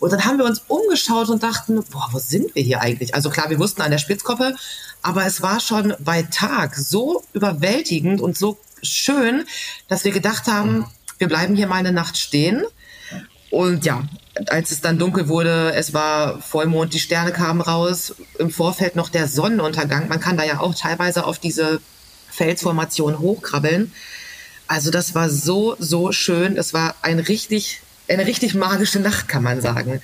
Und dann haben wir uns umgeschaut und dachten, boah, wo sind wir hier eigentlich? Also klar, wir wussten an der Spitzkoppe, aber es war schon bei Tag so überwältigend und so schön, dass wir gedacht haben, wir bleiben hier mal eine Nacht stehen. Und ja, als es dann dunkel wurde, es war Vollmond, die Sterne kamen raus, im Vorfeld noch der Sonnenuntergang. Man kann da ja auch teilweise auf diese Felsformation hochkrabbeln. Also das war so, so schön. Das war ein richtig, eine richtig magische Nacht, kann man sagen.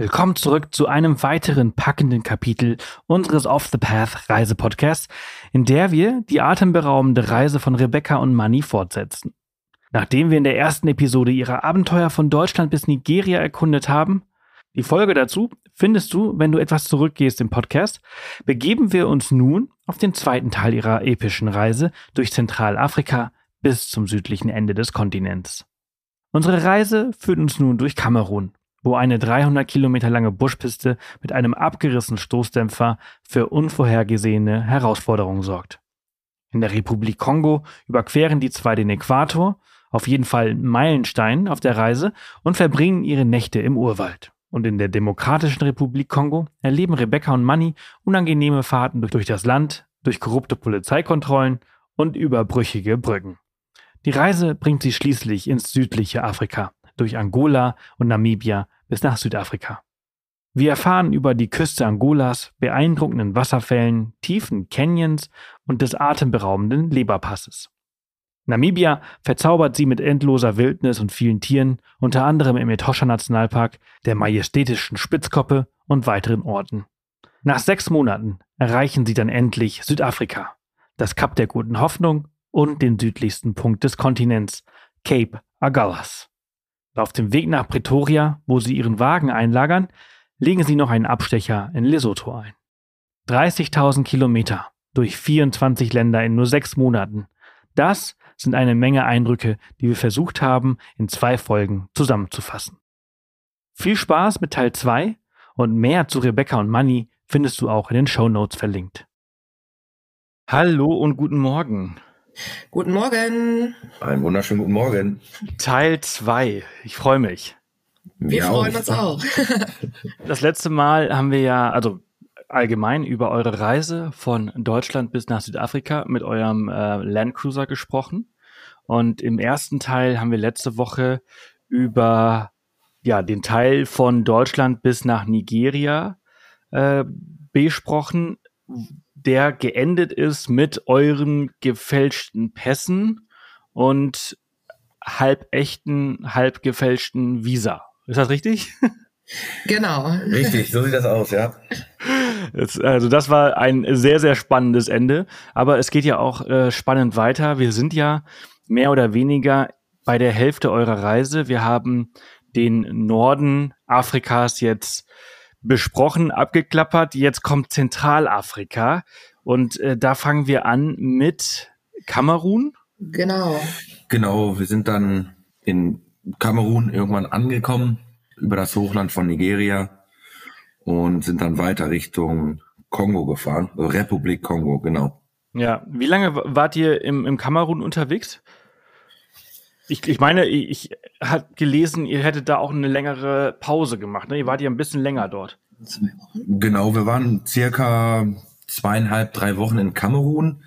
Willkommen zurück zu einem weiteren packenden Kapitel unseres Off the Path Reisepodcasts, in der wir die atemberaubende Reise von Rebecca und Manny fortsetzen. Nachdem wir in der ersten Episode ihre Abenteuer von Deutschland bis Nigeria erkundet haben, die Folge dazu findest du, wenn du etwas zurückgehst im Podcast, begeben wir uns nun auf den zweiten Teil ihrer epischen Reise durch Zentralafrika bis zum südlichen Ende des Kontinents. Unsere Reise führt uns nun durch Kamerun, wo eine 300 Kilometer lange Buschpiste mit einem abgerissenen Stoßdämpfer für unvorhergesehene Herausforderungen sorgt. In der Republik Kongo überqueren die zwei den Äquator, auf jeden Fall Meilenstein auf der Reise, und verbringen ihre Nächte im Urwald. Und in der Demokratischen Republik Kongo erleben Rebecca und Manny unangenehme Fahrten durch das Land, durch korrupte Polizeikontrollen und überbrüchige Brücken. Die Reise bringt sie schließlich ins südliche Afrika, durch Angola und Namibia bis nach Südafrika. Wir erfahren über die Küste Angolas, beeindruckenden Wasserfällen, tiefen Canyons und des atemberaubenden Leberpasses. Namibia verzaubert sie mit endloser Wildnis und vielen Tieren, unter anderem im Etosha Nationalpark, der majestätischen Spitzkoppe und weiteren Orten. Nach sechs Monaten erreichen sie dann endlich Südafrika, das Kap der guten Hoffnung und den südlichsten Punkt des Kontinents, Cape Agulhas. Auf dem Weg nach Pretoria, wo sie ihren Wagen einlagern, legen sie noch einen Abstecher in Lesotho ein. 30.000 Kilometer durch 24 Länder in nur sechs Monaten. Das sind eine Menge Eindrücke, die wir versucht haben, in zwei Folgen zusammenzufassen. Viel Spaß mit Teil 2 und mehr zu Rebecca und Manny findest du auch in den Show Notes verlinkt. Hallo und guten Morgen. Guten Morgen. Einen wunderschönen guten Morgen. Teil 2. Ich freue mich. Wir, wir freuen uns auch. das letzte Mal haben wir ja, also allgemein über eure Reise von Deutschland bis nach Südafrika mit eurem äh, Landcruiser gesprochen. Und im ersten Teil haben wir letzte Woche über ja, den Teil von Deutschland bis nach Nigeria äh, besprochen, der geendet ist mit euren gefälschten Pässen und halb echten, halb gefälschten Visa. Ist das richtig? Genau. Richtig, so sieht das aus, ja. Also das war ein sehr, sehr spannendes Ende. Aber es geht ja auch äh, spannend weiter. Wir sind ja mehr oder weniger bei der Hälfte eurer Reise. Wir haben den Norden Afrikas jetzt besprochen, abgeklappert. Jetzt kommt Zentralafrika und äh, da fangen wir an mit Kamerun. Genau. Genau, wir sind dann in Kamerun irgendwann angekommen über das Hochland von Nigeria und sind dann weiter Richtung Kongo gefahren, Republik Kongo, genau. Ja, wie lange wart ihr im, im Kamerun unterwegs? Ich, ich meine, ich, ich habe gelesen, ihr hättet da auch eine längere Pause gemacht. Ne? Ihr wart ja ein bisschen länger dort. Genau, wir waren circa zweieinhalb, drei Wochen in Kamerun,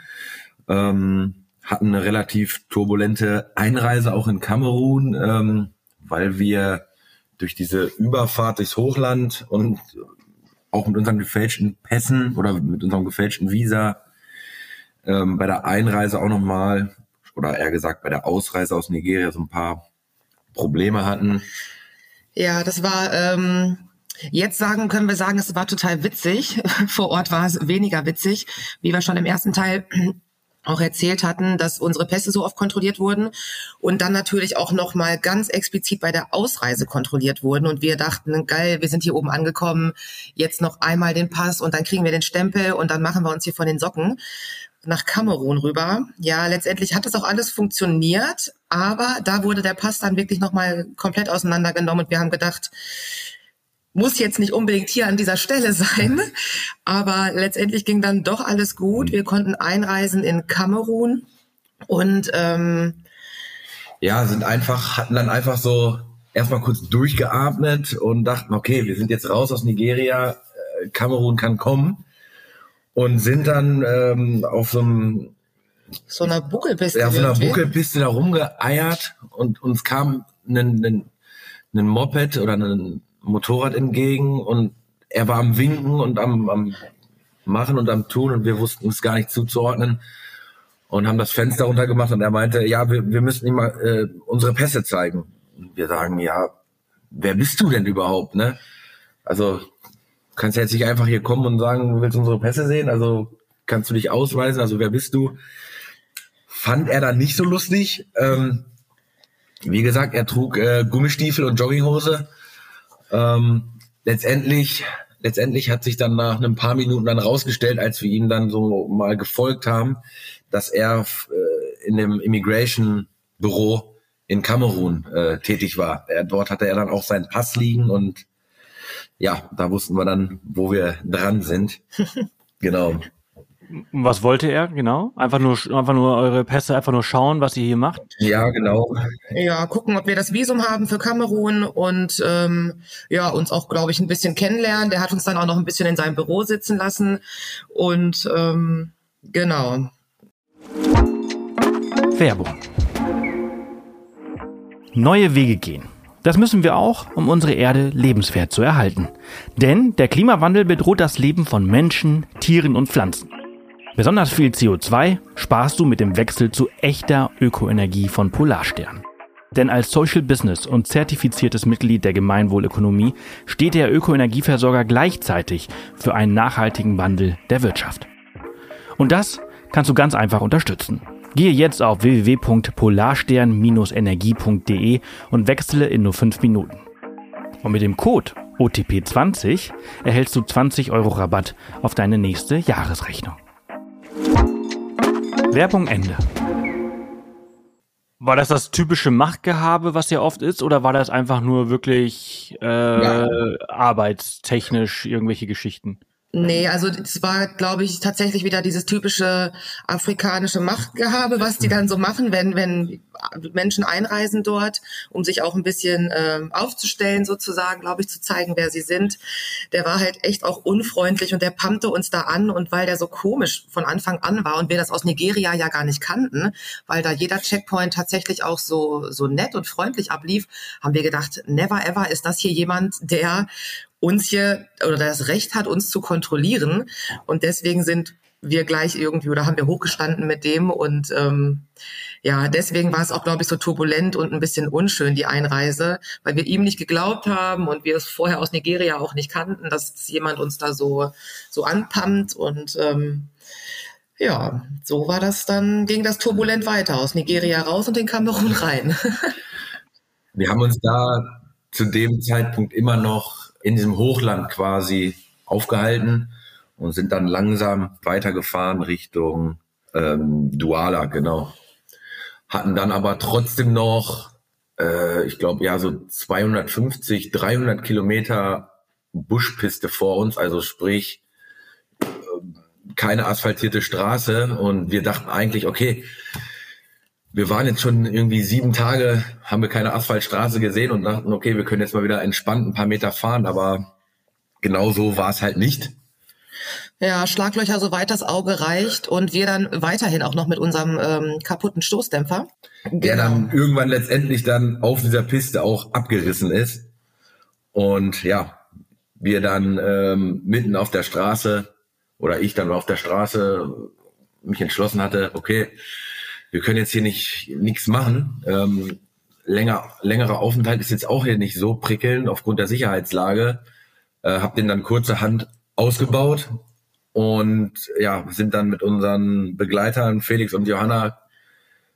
ähm, hatten eine relativ turbulente Einreise auch in Kamerun, ähm, weil wir durch diese Überfahrt durchs Hochland und auch mit unseren gefälschten Pässen oder mit unserem gefälschten Visa ähm, bei der Einreise auch nochmal oder eher gesagt bei der Ausreise aus Nigeria so ein paar Probleme hatten. Ja, das war ähm, jetzt sagen können wir sagen, es war total witzig. Vor Ort war es weniger witzig, wie wir schon im ersten Teil auch erzählt hatten, dass unsere Pässe so oft kontrolliert wurden und dann natürlich auch noch mal ganz explizit bei der Ausreise kontrolliert wurden und wir dachten, geil, wir sind hier oben angekommen, jetzt noch einmal den Pass und dann kriegen wir den Stempel und dann machen wir uns hier von den Socken nach Kamerun rüber. Ja, letztendlich hat das auch alles funktioniert, aber da wurde der Pass dann wirklich noch mal komplett auseinandergenommen und wir haben gedacht, muss jetzt nicht unbedingt hier an dieser Stelle sein, aber letztendlich ging dann doch alles gut. Wir konnten einreisen in Kamerun und ähm, ja, sind einfach, hatten dann einfach so erstmal kurz durchgeatmet und dachten, okay, wir sind jetzt raus aus Nigeria, äh, Kamerun kann kommen und sind dann ähm, auf so einem so einer Buckelpiste, ja, auf so einer Buckelpiste da rumgeeiert und uns kam ein, ein, ein Moped oder ein Motorrad entgegen und er war am Winken und am, am Machen und am Tun und wir wussten es gar nicht zuzuordnen und haben das Fenster runtergemacht und er meinte, ja, wir, wir müssen ihm mal äh, unsere Pässe zeigen. Und wir sagen, ja, wer bist du denn überhaupt, ne? Also kannst jetzt nicht einfach hier kommen und sagen, du willst unsere Pässe sehen, also kannst du dich ausweisen, also wer bist du? Fand er dann nicht so lustig. Ähm, wie gesagt, er trug äh, Gummistiefel und Jogginghose ähm, letztendlich, letztendlich hat sich dann nach ein paar Minuten dann rausgestellt, als wir ihm dann so mal gefolgt haben, dass er äh, in dem Immigration Büro in Kamerun äh, tätig war. Er, dort hatte er dann auch seinen Pass liegen und ja, da wussten wir dann, wo wir dran sind. genau. Was wollte er genau? Einfach nur, einfach nur eure Pässe, einfach nur schauen, was ihr hier macht? Ja, genau. Ja, gucken, ob wir das Visum haben für Kamerun und ähm, ja, uns auch, glaube ich, ein bisschen kennenlernen. Der hat uns dann auch noch ein bisschen in seinem Büro sitzen lassen und ähm, genau. Werbung. Neue Wege gehen. Das müssen wir auch, um unsere Erde lebenswert zu erhalten. Denn der Klimawandel bedroht das Leben von Menschen, Tieren und Pflanzen. Besonders viel CO2 sparst du mit dem Wechsel zu echter Ökoenergie von Polarstern. Denn als Social Business und zertifiziertes Mitglied der Gemeinwohlökonomie steht der Ökoenergieversorger gleichzeitig für einen nachhaltigen Wandel der Wirtschaft. Und das kannst du ganz einfach unterstützen. Gehe jetzt auf www.polarstern-energie.de und wechsle in nur 5 Minuten. Und mit dem Code OTP20 erhältst du 20 Euro Rabatt auf deine nächste Jahresrechnung. Werbung Ende. War das das typische Machtgehabe, was ja oft ist, oder war das einfach nur wirklich äh, ja. arbeitstechnisch irgendwelche Geschichten? Nee, also es war, glaube ich, tatsächlich wieder dieses typische afrikanische Machtgehabe, was die dann so machen, wenn, wenn Menschen einreisen dort, um sich auch ein bisschen äh, aufzustellen, sozusagen, glaube ich, zu zeigen, wer sie sind. Der war halt echt auch unfreundlich und der pumpte uns da an und weil der so komisch von Anfang an war und wir das aus Nigeria ja gar nicht kannten, weil da jeder Checkpoint tatsächlich auch so, so nett und freundlich ablief, haben wir gedacht, never ever ist das hier jemand, der uns hier oder das Recht hat, uns zu kontrollieren. Und deswegen sind wir gleich irgendwie oder haben wir hochgestanden mit dem und ähm, ja, deswegen war es auch, glaube ich, so turbulent und ein bisschen unschön, die Einreise, weil wir ihm nicht geglaubt haben und wir es vorher aus Nigeria auch nicht kannten, dass jemand uns da so, so anpammt und ähm, ja, so war das dann, ging das turbulent weiter, aus Nigeria raus und in Kamerun rein. wir haben uns da zu dem Zeitpunkt immer noch in diesem Hochland quasi aufgehalten und sind dann langsam weitergefahren Richtung ähm, Duala, genau. Hatten dann aber trotzdem noch, äh, ich glaube, ja, so 250, 300 Kilometer Buschpiste vor uns, also sprich äh, keine asphaltierte Straße. Und wir dachten eigentlich, okay, wir waren jetzt schon irgendwie sieben Tage, haben wir keine Asphaltstraße gesehen und dachten, okay, wir können jetzt mal wieder entspannt ein paar Meter fahren, aber genau so war es halt nicht. Ja, Schlaglöcher so weit das Auge reicht und wir dann weiterhin auch noch mit unserem ähm, kaputten Stoßdämpfer. Der genau. dann irgendwann letztendlich dann auf dieser Piste auch abgerissen ist. Und ja, wir dann ähm, mitten auf der Straße oder ich dann auf der Straße mich entschlossen hatte, okay, wir können jetzt hier nicht nichts machen. Ähm, länger, längerer Aufenthalt ist jetzt auch hier nicht so prickelnd aufgrund der Sicherheitslage. Äh, hab den dann kurzerhand ausgebaut und ja, sind dann mit unseren Begleitern Felix und Johanna,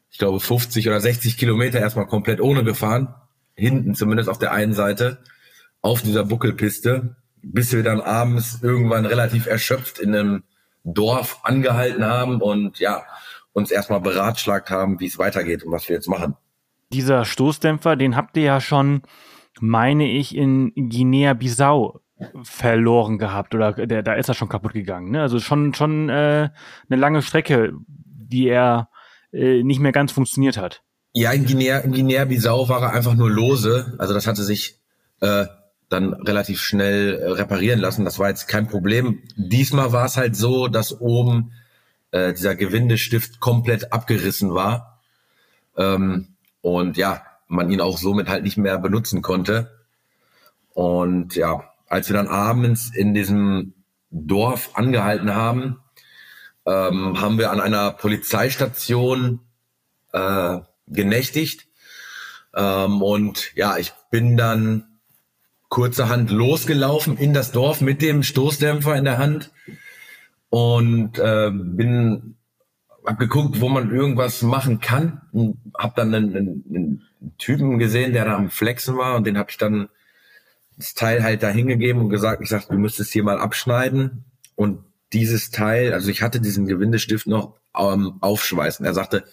ich glaube 50 oder 60 Kilometer erstmal komplett ohne gefahren, hinten zumindest auf der einen Seite, auf dieser Buckelpiste, bis wir dann abends irgendwann relativ erschöpft in einem Dorf angehalten haben und ja, uns erstmal beratschlagt haben, wie es weitergeht und was wir jetzt machen. Dieser Stoßdämpfer, den habt ihr ja schon, meine ich, in Guinea-Bissau verloren gehabt oder der, da ist er schon kaputt gegangen. Ne? Also schon, schon äh, eine lange Strecke, die er äh, nicht mehr ganz funktioniert hat. Ja, in Guinea, in Guinea-Bissau war er einfach nur lose. Also das hatte sich äh, dann relativ schnell äh, reparieren lassen. Das war jetzt kein Problem. Diesmal war es halt so, dass oben äh, dieser Gewindestift komplett abgerissen war. Ähm, und ja, man ihn auch somit halt nicht mehr benutzen konnte. Und ja, als wir dann abends in diesem Dorf angehalten haben, ähm, haben wir an einer Polizeistation äh, genächtigt. Ähm, und ja, ich bin dann kurzerhand losgelaufen in das Dorf mit dem Stoßdämpfer in der Hand und äh, bin hab geguckt, wo man irgendwas machen kann und hab dann einen, einen, einen Typen gesehen, der da am Flexen war und den habe ich dann das Teil halt da hingegeben und gesagt, ich sag, du müsstest hier mal abschneiden und dieses Teil, also ich hatte diesen Gewindestift noch ähm, aufschweißen. Er sagte,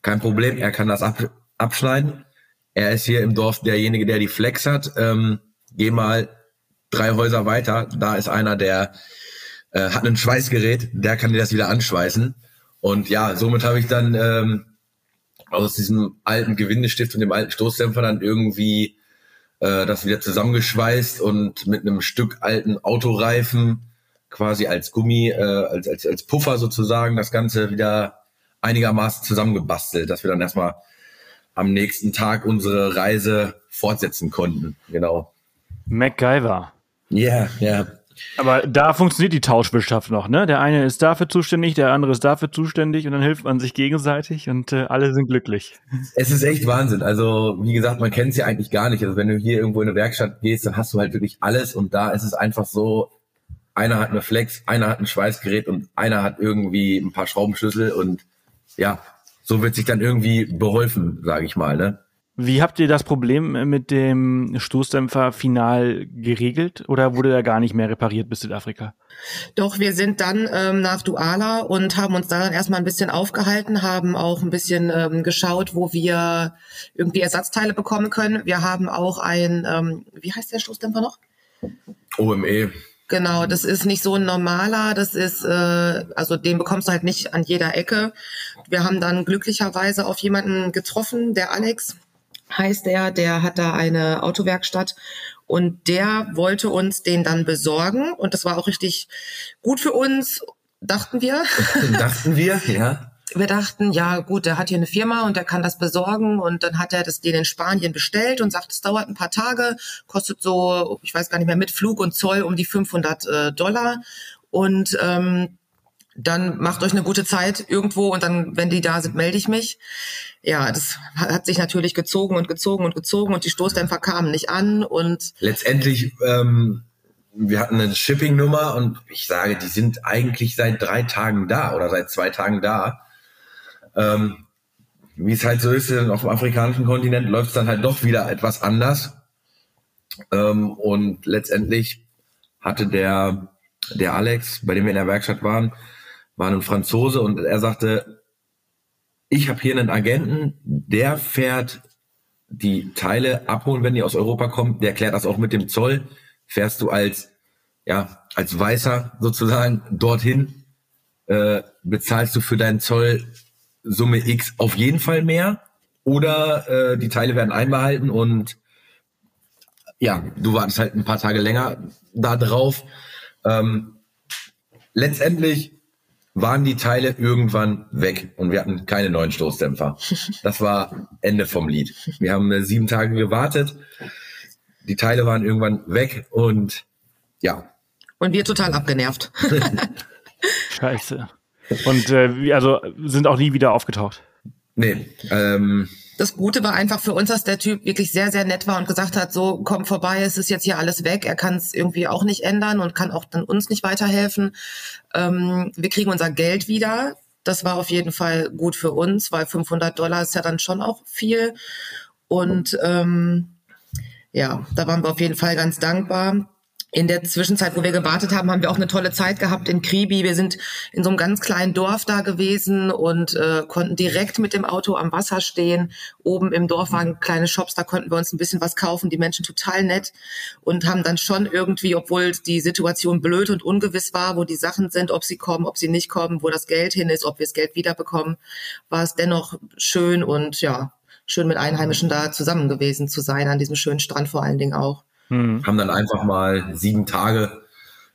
kein Problem, er kann das ab, abschneiden. Er ist hier im Dorf derjenige, der die Flex hat. Ähm, geh mal drei Häuser weiter, da ist einer, der äh, hat ein Schweißgerät, der kann dir das wieder anschweißen. Und ja, somit habe ich dann ähm, aus diesem alten Gewindestift und dem alten Stoßdämpfer dann irgendwie äh, das wieder zusammengeschweißt und mit einem Stück alten Autoreifen quasi als Gummi, äh, als, als, als Puffer sozusagen das Ganze wieder einigermaßen zusammengebastelt, dass wir dann erstmal am nächsten Tag unsere Reise fortsetzen konnten. Genau. MacGyver. Ja, yeah, ja. Yeah. Aber da funktioniert die Tauschwirtschaft noch, ne? Der eine ist dafür zuständig, der andere ist dafür zuständig und dann hilft man sich gegenseitig und äh, alle sind glücklich. Es ist echt Wahnsinn. Also, wie gesagt, man kennt es ja eigentlich gar nicht. Also, wenn du hier irgendwo in eine Werkstatt gehst, dann hast du halt wirklich alles und da ist es einfach so, einer hat eine Flex, einer hat ein Schweißgerät und einer hat irgendwie ein paar Schraubenschlüssel und ja, so wird sich dann irgendwie beholfen, sage ich mal, ne? Wie habt ihr das Problem mit dem Stoßdämpfer final geregelt oder wurde er gar nicht mehr repariert bis Südafrika? Doch, wir sind dann ähm, nach Duala und haben uns da dann erstmal ein bisschen aufgehalten, haben auch ein bisschen ähm, geschaut, wo wir irgendwie Ersatzteile bekommen können. Wir haben auch ein, ähm, wie heißt der Stoßdämpfer noch? OME. Genau, das ist nicht so ein normaler, das ist, äh, also den bekommst du halt nicht an jeder Ecke. Wir haben dann glücklicherweise auf jemanden getroffen, der Alex, heißt er, der hat da eine Autowerkstatt und der wollte uns den dann besorgen und das war auch richtig gut für uns, dachten wir. dachten wir, ja. Wir dachten, ja gut, der hat hier eine Firma und der kann das besorgen und dann hat er das den in Spanien bestellt und sagt, es dauert ein paar Tage, kostet so, ich weiß gar nicht mehr, mit Flug und Zoll um die 500 äh, Dollar und ähm, dann macht euch eine gute Zeit irgendwo und dann, wenn die da sind, melde ich mich. Ja, das hat sich natürlich gezogen und gezogen und gezogen und die Stoßdämpfer kamen nicht an und letztendlich, ähm, wir hatten eine Shipping-Nummer und ich sage, die sind eigentlich seit drei Tagen da oder seit zwei Tagen da. Ähm, wie es halt so ist, auf dem afrikanischen Kontinent läuft es dann halt doch wieder etwas anders. Ähm, und letztendlich hatte der, der Alex, bei dem wir in der Werkstatt waren, war ein Franzose und er sagte, ich habe hier einen Agenten, der fährt die Teile abholen, wenn die aus Europa kommen. Der klärt das auch mit dem Zoll. Fährst du als ja als Weißer sozusagen dorthin, äh, bezahlst du für deinen Zoll Summe X auf jeden Fall mehr oder äh, die Teile werden einbehalten und ja, du wartest halt ein paar Tage länger da drauf. Ähm, letztendlich waren die Teile irgendwann weg und wir hatten keine neuen Stoßdämpfer. Das war Ende vom Lied. Wir haben äh, sieben Tage gewartet. Die Teile waren irgendwann weg und ja. Und wir total abgenervt. Scheiße. Und äh, also sind auch nie wieder aufgetaucht. Nee, ähm, das Gute war einfach für uns, dass der Typ wirklich sehr, sehr nett war und gesagt hat, so komm vorbei, es ist jetzt hier alles weg. Er kann es irgendwie auch nicht ändern und kann auch dann uns nicht weiterhelfen. Ähm, wir kriegen unser Geld wieder. Das war auf jeden Fall gut für uns, weil 500 Dollar ist ja dann schon auch viel. Und ähm, ja, da waren wir auf jeden Fall ganz dankbar in der Zwischenzeit, wo wir gewartet haben, haben wir auch eine tolle Zeit gehabt in Kribi. Wir sind in so einem ganz kleinen Dorf da gewesen und äh, konnten direkt mit dem Auto am Wasser stehen. Oben im Dorf waren kleine Shops, da konnten wir uns ein bisschen was kaufen. Die Menschen total nett und haben dann schon irgendwie, obwohl die Situation blöd und ungewiss war, wo die Sachen sind, ob sie kommen, ob sie nicht kommen, wo das Geld hin ist, ob wir das Geld wiederbekommen, war es dennoch schön und ja, schön mit Einheimischen da zusammen gewesen zu sein, an diesem schönen Strand vor allen Dingen auch. Mhm. Haben dann einfach mal sieben Tage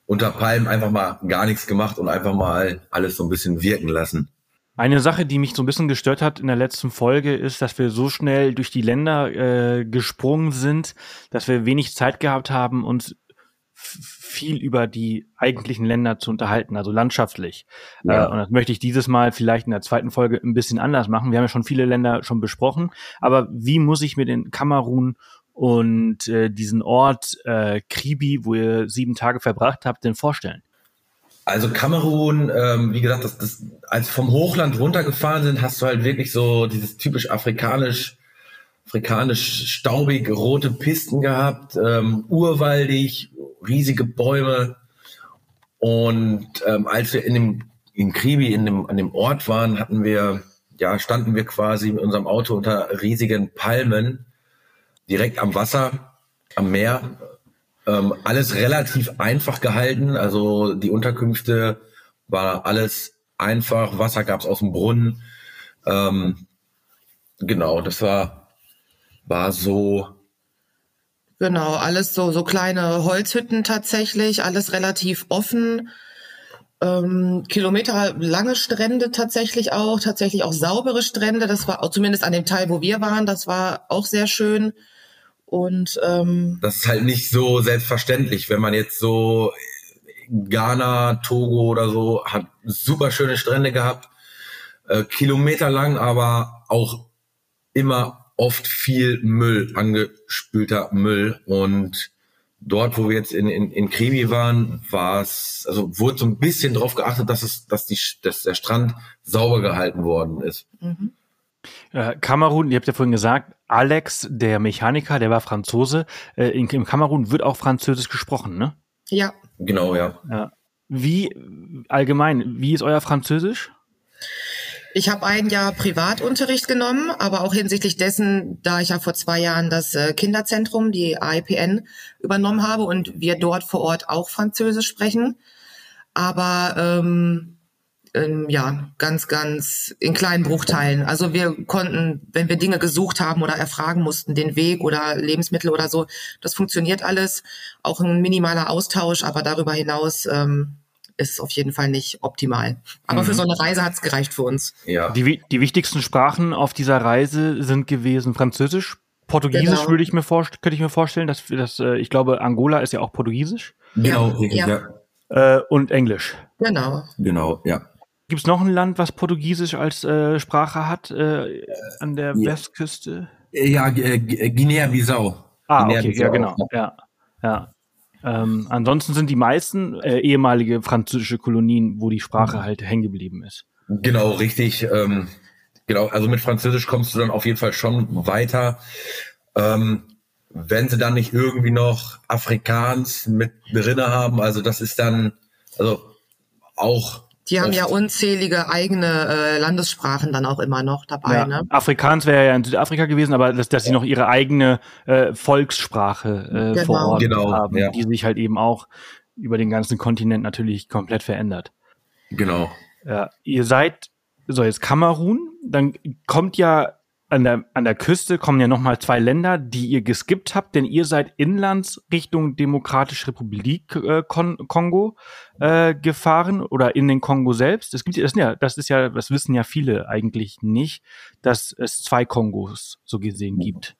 unter Palmen einfach mal gar nichts gemacht und einfach mal alles so ein bisschen wirken lassen. Eine Sache, die mich so ein bisschen gestört hat in der letzten Folge, ist, dass wir so schnell durch die Länder äh, gesprungen sind, dass wir wenig Zeit gehabt haben, uns viel über die eigentlichen Länder zu unterhalten, also landschaftlich. Ja. Äh, und das möchte ich dieses Mal vielleicht in der zweiten Folge ein bisschen anders machen. Wir haben ja schon viele Länder schon besprochen, aber wie muss ich mir den Kamerun und äh, diesen Ort äh, Kribi, wo ihr sieben Tage verbracht habt, denn vorstellen? Also Kamerun, ähm, wie gesagt, das, das, als vom Hochland runtergefahren sind, hast du halt wirklich so dieses typisch afrikanisch, afrikanisch staubig rote Pisten gehabt, ähm, urwaldig, riesige Bäume. Und ähm, als wir in dem in Kribi, in dem, an dem Ort waren, hatten wir, ja, standen wir quasi mit unserem Auto unter riesigen Palmen direkt am Wasser, am Meer. Ähm, alles relativ einfach gehalten. Also die Unterkünfte war alles einfach. Wasser gab es aus dem Brunnen. Ähm, genau, das war, war so. Genau, alles so, so kleine Holzhütten tatsächlich, alles relativ offen. Ähm, Kilometer lange Strände tatsächlich auch, tatsächlich auch saubere Strände. Das war auch zumindest an dem Teil, wo wir waren, das war auch sehr schön. Und ähm, das ist halt nicht so selbstverständlich, wenn man jetzt so Ghana, Togo oder so hat super schöne Strände gehabt, äh, Kilometer lang, aber auch immer oft viel Müll, angespülter Müll und dort, wo wir jetzt in, in, in Krimi waren, war es, also wurde so ein bisschen drauf geachtet, dass es, dass die, dass der Strand sauber gehalten worden ist. Mhm. Äh, Kamerun, ihr habt ja vorhin gesagt, Alex, der Mechaniker, der war Franzose. Äh, in, Im Kamerun wird auch Französisch gesprochen, ne? Ja. Genau, ja. ja. Wie allgemein, wie ist euer Französisch? Ich habe ein Jahr Privatunterricht genommen, aber auch hinsichtlich dessen, da ich ja vor zwei Jahren das äh, Kinderzentrum, die AIPN, übernommen habe und wir dort vor Ort auch Französisch sprechen. Aber ähm, ähm, ja, ganz, ganz in kleinen Bruchteilen. Also wir konnten, wenn wir Dinge gesucht haben oder erfragen mussten, den Weg oder Lebensmittel oder so, das funktioniert alles. Auch ein minimaler Austausch, aber darüber hinaus ähm, ist es auf jeden Fall nicht optimal. Aber mhm. für so eine Reise hat es gereicht für uns. Ja. Die, die wichtigsten Sprachen auf dieser Reise sind gewesen Französisch, Portugiesisch genau. würde ich mir vorstellen, könnte ich mir vorstellen, dass, dass äh, ich glaube, Angola ist ja auch Portugiesisch. Genau, ja. ja. Äh, und Englisch. Genau. Genau, ja. Gibt es noch ein Land, was Portugiesisch als äh, Sprache hat äh, an der ja. Westküste? Ja, äh, Guinea-Bissau. Ah, Guinea okay, ja, genau. Ja, ja. Ähm, ansonsten sind die meisten äh, ehemalige französische Kolonien, wo die Sprache mhm. halt hängen geblieben ist. Genau, richtig. Ähm, genau, also mit Französisch kommst du dann auf jeden Fall schon weiter. Ähm, wenn sie dann nicht irgendwie noch Afrikaans mit drinne haben, also das ist dann, also auch die haben ja unzählige eigene äh, Landessprachen dann auch immer noch dabei. Ja. Ne? Afrikaans wäre ja in Südafrika gewesen, aber dass, dass sie noch ihre eigene äh, Volkssprache äh, genau. vor Ort genau, haben, ja. die sich halt eben auch über den ganzen Kontinent natürlich komplett verändert. Genau. Ja, ihr seid so jetzt Kamerun, dann kommt ja an der, an der Küste kommen ja nochmal zwei Länder, die ihr geskippt habt, denn ihr seid inlands Richtung Demokratische Republik äh, Kon Kongo äh, gefahren oder in den Kongo selbst. Das, gibt, das, ja, das ist ja, das wissen ja viele eigentlich nicht, dass es zwei Kongos so gesehen gibt.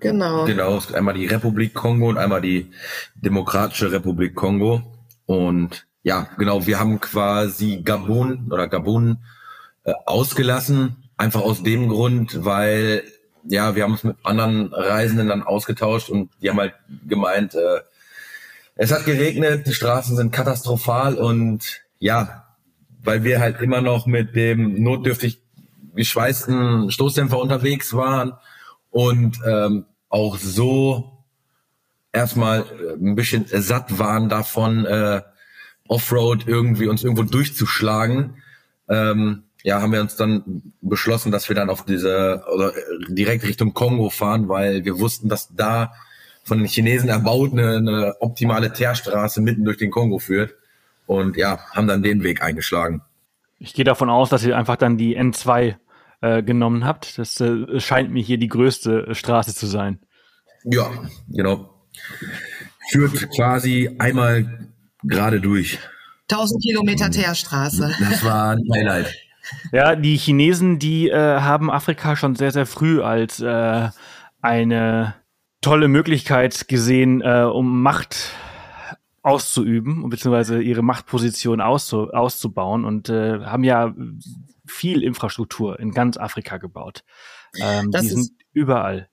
Genau. Genau, es gibt einmal die Republik Kongo und einmal die Demokratische Republik Kongo. Und ja, genau, wir haben quasi Gabun oder Gabun äh, ausgelassen Einfach aus dem Grund, weil ja, wir haben uns mit anderen Reisenden dann ausgetauscht und die haben halt gemeint, äh, es hat geregnet, die Straßen sind katastrophal und ja, weil wir halt immer noch mit dem notdürftig geschweißten Stoßdämpfer unterwegs waren und ähm, auch so erstmal äh, ein bisschen satt waren davon, äh, Offroad irgendwie uns irgendwo durchzuschlagen, ähm, ja, haben wir uns dann beschlossen, dass wir dann auf diese oder direkt Richtung Kongo fahren, weil wir wussten, dass da von den Chinesen erbaut eine, eine optimale Teerstraße mitten durch den Kongo führt. Und ja, haben dann den Weg eingeschlagen. Ich gehe davon aus, dass ihr einfach dann die N2 äh, genommen habt. Das äh, scheint mir hier die größte äh, Straße zu sein. Ja, genau. Führt quasi einmal gerade durch. 1000 Kilometer Teerstraße. Das war ein Highlight. Ja, die Chinesen, die äh, haben Afrika schon sehr, sehr früh als äh, eine tolle Möglichkeit gesehen, äh, um Macht auszuüben, beziehungsweise ihre Machtposition auszu auszubauen und äh, haben ja viel Infrastruktur in ganz Afrika gebaut. Ähm, die sind überall.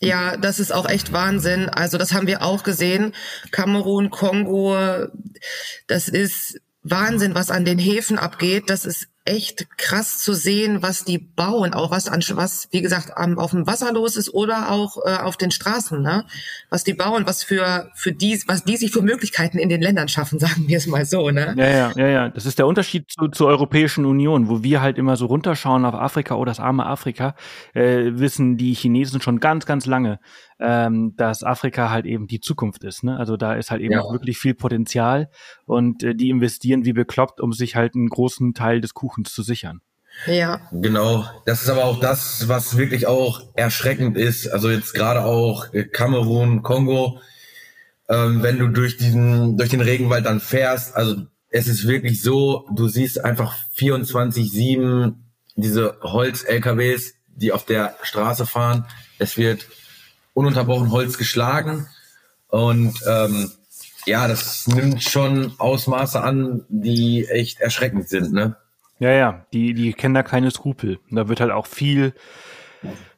Ja, das ist auch echt Wahnsinn. Also das haben wir auch gesehen. Kamerun, Kongo, das ist Wahnsinn, was an den Häfen abgeht. Das ist echt krass zu sehen, was die bauen, auch was an was, wie gesagt, am, auf dem Wasser los ist oder auch äh, auf den Straßen, ne? Was die bauen, was für für die, was die sich für Möglichkeiten in den Ländern schaffen, sagen wir es mal so, ne? Ja, ja, ja, ja. Das ist der Unterschied zu, zur Europäischen Union, wo wir halt immer so runterschauen auf Afrika oder das arme Afrika, äh, wissen die Chinesen schon ganz, ganz lange, ähm, dass Afrika halt eben die Zukunft ist. Ne? Also da ist halt eben ja. auch wirklich viel Potenzial und äh, die investieren wie bekloppt, um sich halt einen großen Teil des Kuchens zu sichern. Ja. Genau. Das ist aber auch das, was wirklich auch erschreckend ist. Also jetzt gerade auch äh, Kamerun, Kongo, ähm, wenn du durch diesen, durch den Regenwald dann fährst, also es ist wirklich so, du siehst einfach 24-7 diese Holz-LKWs, die auf der Straße fahren. Es wird ununterbrochen Holz geschlagen. Und ähm, ja, das nimmt schon Ausmaße an, die echt erschreckend sind, ne? Ja, ja, die, die kennen da keine Skrupel. Da wird halt auch viel,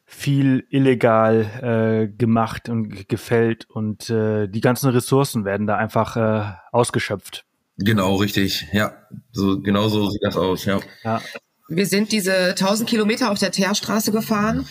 viel illegal äh, gemacht und gefällt und äh, die ganzen Ressourcen werden da einfach äh, ausgeschöpft. Genau, richtig. Ja, so genau so sieht das aus. Ja. ja. Wir sind diese 1000 Kilometer auf der Teerstraße gefahren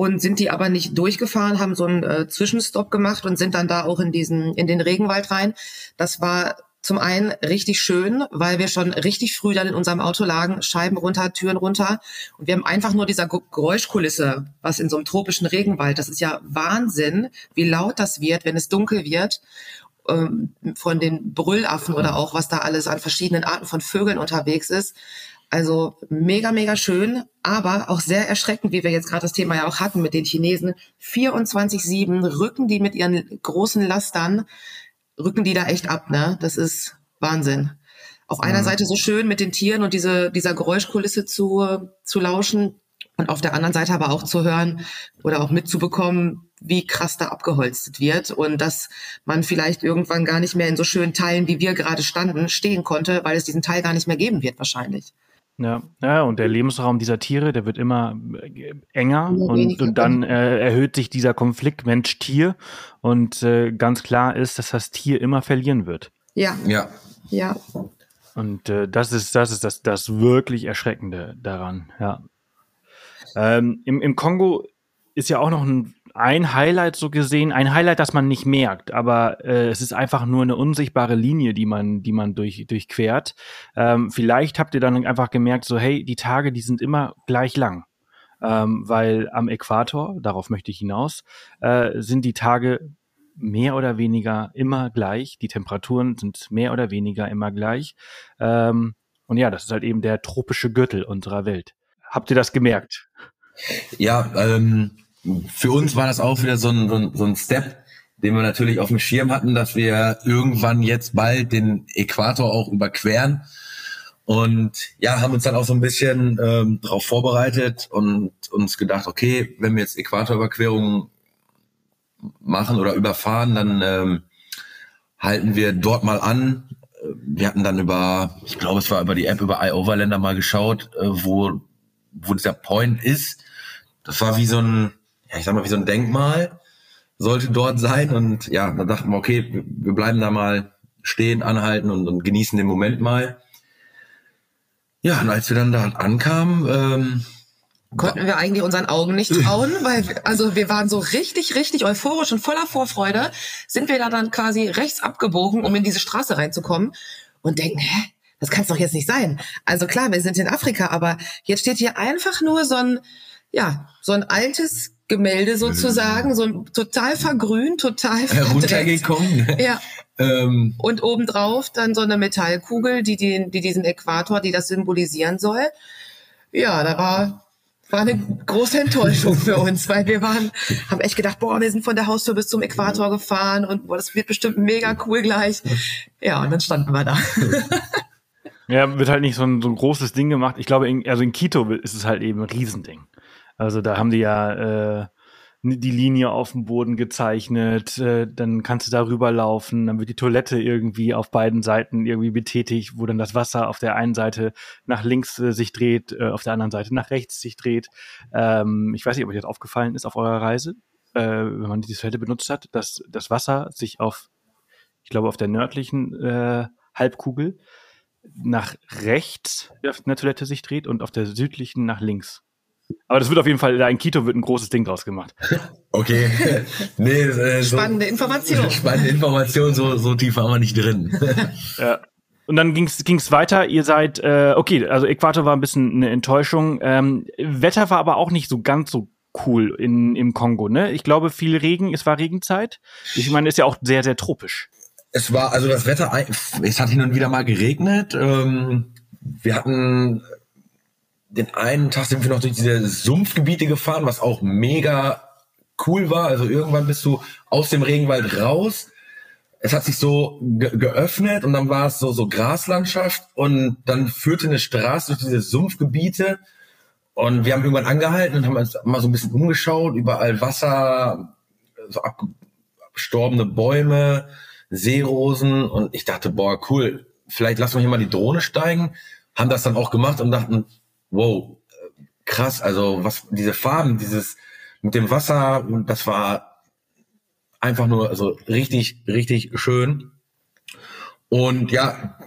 und sind die aber nicht durchgefahren, haben so einen äh, Zwischenstopp gemacht und sind dann da auch in diesen in den Regenwald rein. Das war zum einen richtig schön, weil wir schon richtig früh dann in unserem Auto lagen, Scheiben runter, Türen runter und wir haben einfach nur dieser Geräuschkulisse, was in so einem tropischen Regenwald, das ist ja Wahnsinn, wie laut das wird, wenn es dunkel wird ähm, von den Brüllaffen oder auch was da alles an verschiedenen Arten von Vögeln unterwegs ist. Also mega, mega schön, aber auch sehr erschreckend, wie wir jetzt gerade das Thema ja auch hatten mit den Chinesen. 24-7 rücken die mit ihren großen Lastern, rücken die da echt ab, ne? Das ist Wahnsinn. Auf einer mhm. Seite so schön mit den Tieren und diese, dieser Geräuschkulisse zu, zu lauschen und auf der anderen Seite aber auch zu hören oder auch mitzubekommen, wie krass da abgeholzt wird und dass man vielleicht irgendwann gar nicht mehr in so schönen Teilen, wie wir gerade standen, stehen konnte, weil es diesen Teil gar nicht mehr geben wird wahrscheinlich. Ja, ja, und der Lebensraum dieser Tiere, der wird immer äh, enger und, und dann äh, erhöht sich dieser Konflikt Mensch-Tier und äh, ganz klar ist, dass das Tier immer verlieren wird. Ja. Ja. Ja. Und äh, das ist, das ist das, das wirklich Erschreckende daran, ja. Ähm, im, Im Kongo ist ja auch noch ein ein Highlight so gesehen, ein Highlight, das man nicht merkt, aber äh, es ist einfach nur eine unsichtbare Linie, die man, die man durch, durchquert. Ähm, vielleicht habt ihr dann einfach gemerkt, so hey, die Tage, die sind immer gleich lang. Ähm, weil am Äquator, darauf möchte ich hinaus, äh, sind die Tage mehr oder weniger immer gleich. Die Temperaturen sind mehr oder weniger immer gleich. Ähm, und ja, das ist halt eben der tropische Gürtel unserer Welt. Habt ihr das gemerkt? Ja, ähm, für uns war das auch wieder so ein, so ein, so ein Step, den wir natürlich auf dem Schirm hatten, dass wir irgendwann jetzt bald den Äquator auch überqueren. Und ja, haben uns dann auch so ein bisschen ähm, darauf vorbereitet und uns gedacht, okay, wenn wir jetzt Äquatorüberquerungen machen oder überfahren, dann ähm, halten wir dort mal an. Wir hatten dann über, ich glaube, es war über die App über iOverlander mal geschaut, äh, wo, wo dieser Point ist. Das war wie so ein, ja, ich sag mal, wie so ein Denkmal sollte dort sein. Und ja, da dachten wir, okay, wir bleiben da mal stehen, anhalten und, und genießen den Moment mal. Ja, und als wir dann da ankamen, ähm, konnten wir eigentlich unseren Augen nicht trauen, weil wir, also wir waren so richtig, richtig euphorisch und voller Vorfreude, sind wir da dann quasi rechts abgebogen, um in diese Straße reinzukommen und denken, hä, das kann es doch jetzt nicht sein. Also klar, wir sind in Afrika, aber jetzt steht hier einfach nur so ein, ja, so ein altes Gemälde sozusagen, so ein total vergrünt, total runtergekommen. Ja. ähm. Und obendrauf dann so eine Metallkugel, die, die, die diesen Äquator, die das symbolisieren soll. Ja, da war war eine große Enttäuschung für uns, weil wir waren, haben echt gedacht, boah, wir sind von der Haustür bis zum Äquator gefahren und boah, das wird bestimmt mega cool gleich. Ja, und dann standen wir da. Ja, wird halt nicht so ein, so ein großes Ding gemacht. Ich glaube, in, also in Quito ist es halt eben ein Riesending. Also da haben die ja äh, die Linie auf dem Boden gezeichnet, äh, dann kannst du darüber laufen, dann wird die Toilette irgendwie auf beiden Seiten irgendwie betätigt, wo dann das Wasser auf der einen Seite nach links äh, sich dreht, äh, auf der anderen Seite nach rechts sich dreht. Ähm, ich weiß nicht, ob euch das aufgefallen ist auf eurer Reise, äh, wenn man die Toilette benutzt hat, dass das Wasser sich auf, ich glaube, auf der nördlichen äh, Halbkugel nach rechts auf der Toilette sich dreht und auf der südlichen nach links. Aber das wird auf jeden Fall, da in Quito wird ein großes Ding draus gemacht. Okay. nee, äh, so, Spannende Information. Spannende Information, so, so tief waren wir nicht drin. ja. Und dann ging's ging's weiter. Ihr seid, äh, okay, also Äquator war ein bisschen eine Enttäuschung. Ähm, Wetter war aber auch nicht so ganz so cool in, im Kongo, ne? Ich glaube, viel Regen, es war Regenzeit. Ich meine, ist ja auch sehr, sehr tropisch. Es war, also das Wetter, es hat hin und wieder mal geregnet. Ähm, wir hatten den einen Tag sind wir noch durch diese Sumpfgebiete gefahren, was auch mega cool war. Also irgendwann bist du aus dem Regenwald raus. Es hat sich so ge geöffnet und dann war es so, so Graslandschaft und dann führte eine Straße durch diese Sumpfgebiete und wir haben irgendwann angehalten und haben uns mal so ein bisschen umgeschaut, überall Wasser, so abgestorbene Bäume, Seerosen und ich dachte, boah, cool, vielleicht lassen wir hier mal die Drohne steigen. Haben das dann auch gemacht und dachten, wow, krass, also was diese Farben, dieses mit dem Wasser, das war einfach nur also richtig, richtig schön. Und ja,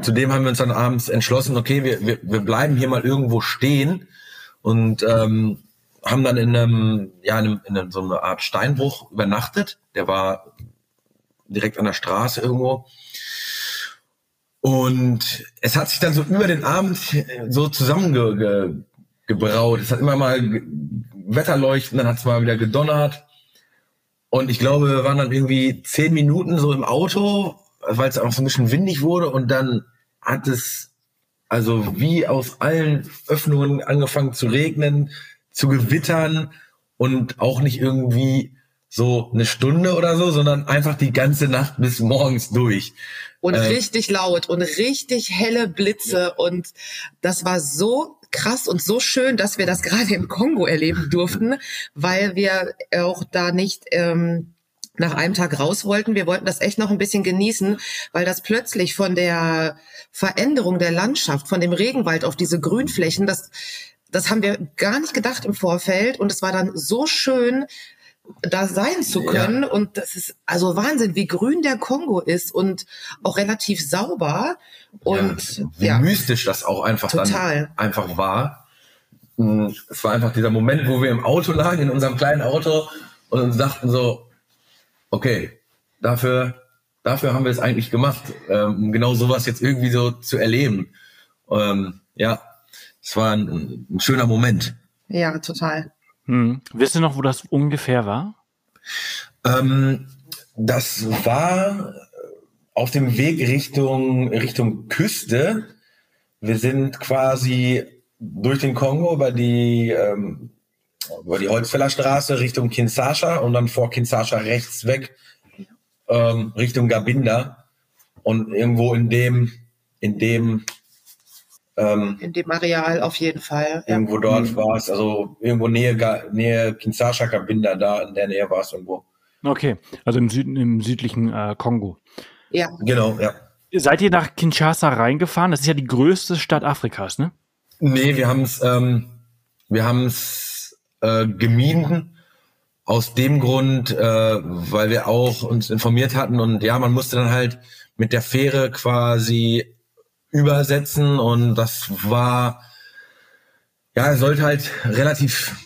zudem haben wir uns dann abends entschlossen, okay, wir, wir, wir bleiben hier mal irgendwo stehen und ähm, haben dann in einem, ja, in, einem, in einem, so einer Art Steinbruch übernachtet. Der war direkt an der Straße irgendwo. Und es hat sich dann so über den Abend so zusammengebraut. Es hat immer mal Wetterleuchten, dann hat es mal wieder gedonnert. Und ich glaube, wir waren dann irgendwie zehn Minuten so im Auto, weil es auch so ein bisschen windig wurde. Und dann hat es also wie aus allen Öffnungen angefangen zu regnen, zu gewittern und auch nicht irgendwie so eine Stunde oder so, sondern einfach die ganze Nacht bis morgens durch und äh, richtig laut und richtig helle Blitze und das war so krass und so schön, dass wir das gerade im Kongo erleben durften, weil wir auch da nicht ähm, nach einem Tag raus wollten. Wir wollten das echt noch ein bisschen genießen, weil das plötzlich von der Veränderung der Landschaft, von dem Regenwald auf diese Grünflächen, das, das haben wir gar nicht gedacht im Vorfeld. Und es war dann so schön, da sein zu können. Ja. Und das ist also Wahnsinn, wie grün der Kongo ist und auch relativ sauber. Und ja, wie ja. mystisch das auch einfach Total. dann einfach war. Hm, es war einfach dieser Moment, wo wir im Auto lagen, in unserem kleinen Auto und uns dachten so, okay, dafür, dafür haben wir es eigentlich gemacht, ähm, um genau sowas jetzt irgendwie so zu erleben. Ähm, ja, es war ein, ein schöner Moment. Ja, total. Hm. Wisst ihr noch, wo das ungefähr war? Ähm, das war auf dem Weg Richtung, Richtung Küste. Wir sind quasi durch den Kongo über die, ähm, über die Holzfällerstraße Richtung Kinshasa und dann vor Kinshasa rechts weg ähm, Richtung Gabinda. Und irgendwo in dem, in dem ähm, in dem Areal auf jeden Fall. Irgendwo ja. dort mhm. war es, also irgendwo Nähe, Nähe Kinshasa Kabinda, da in der Nähe war es irgendwo. Okay, also im, Süden, im südlichen äh, Kongo. Ja. Genau, ja. Seid ihr nach Kinshasa reingefahren? Das ist ja die größte Stadt Afrikas, ne? Nee, wir haben es ähm, wir haben's, äh, gemieden aus dem Grund, äh, weil wir auch uns informiert hatten und ja, man musste dann halt mit der Fähre quasi übersetzen und das war, ja, sollte halt relativ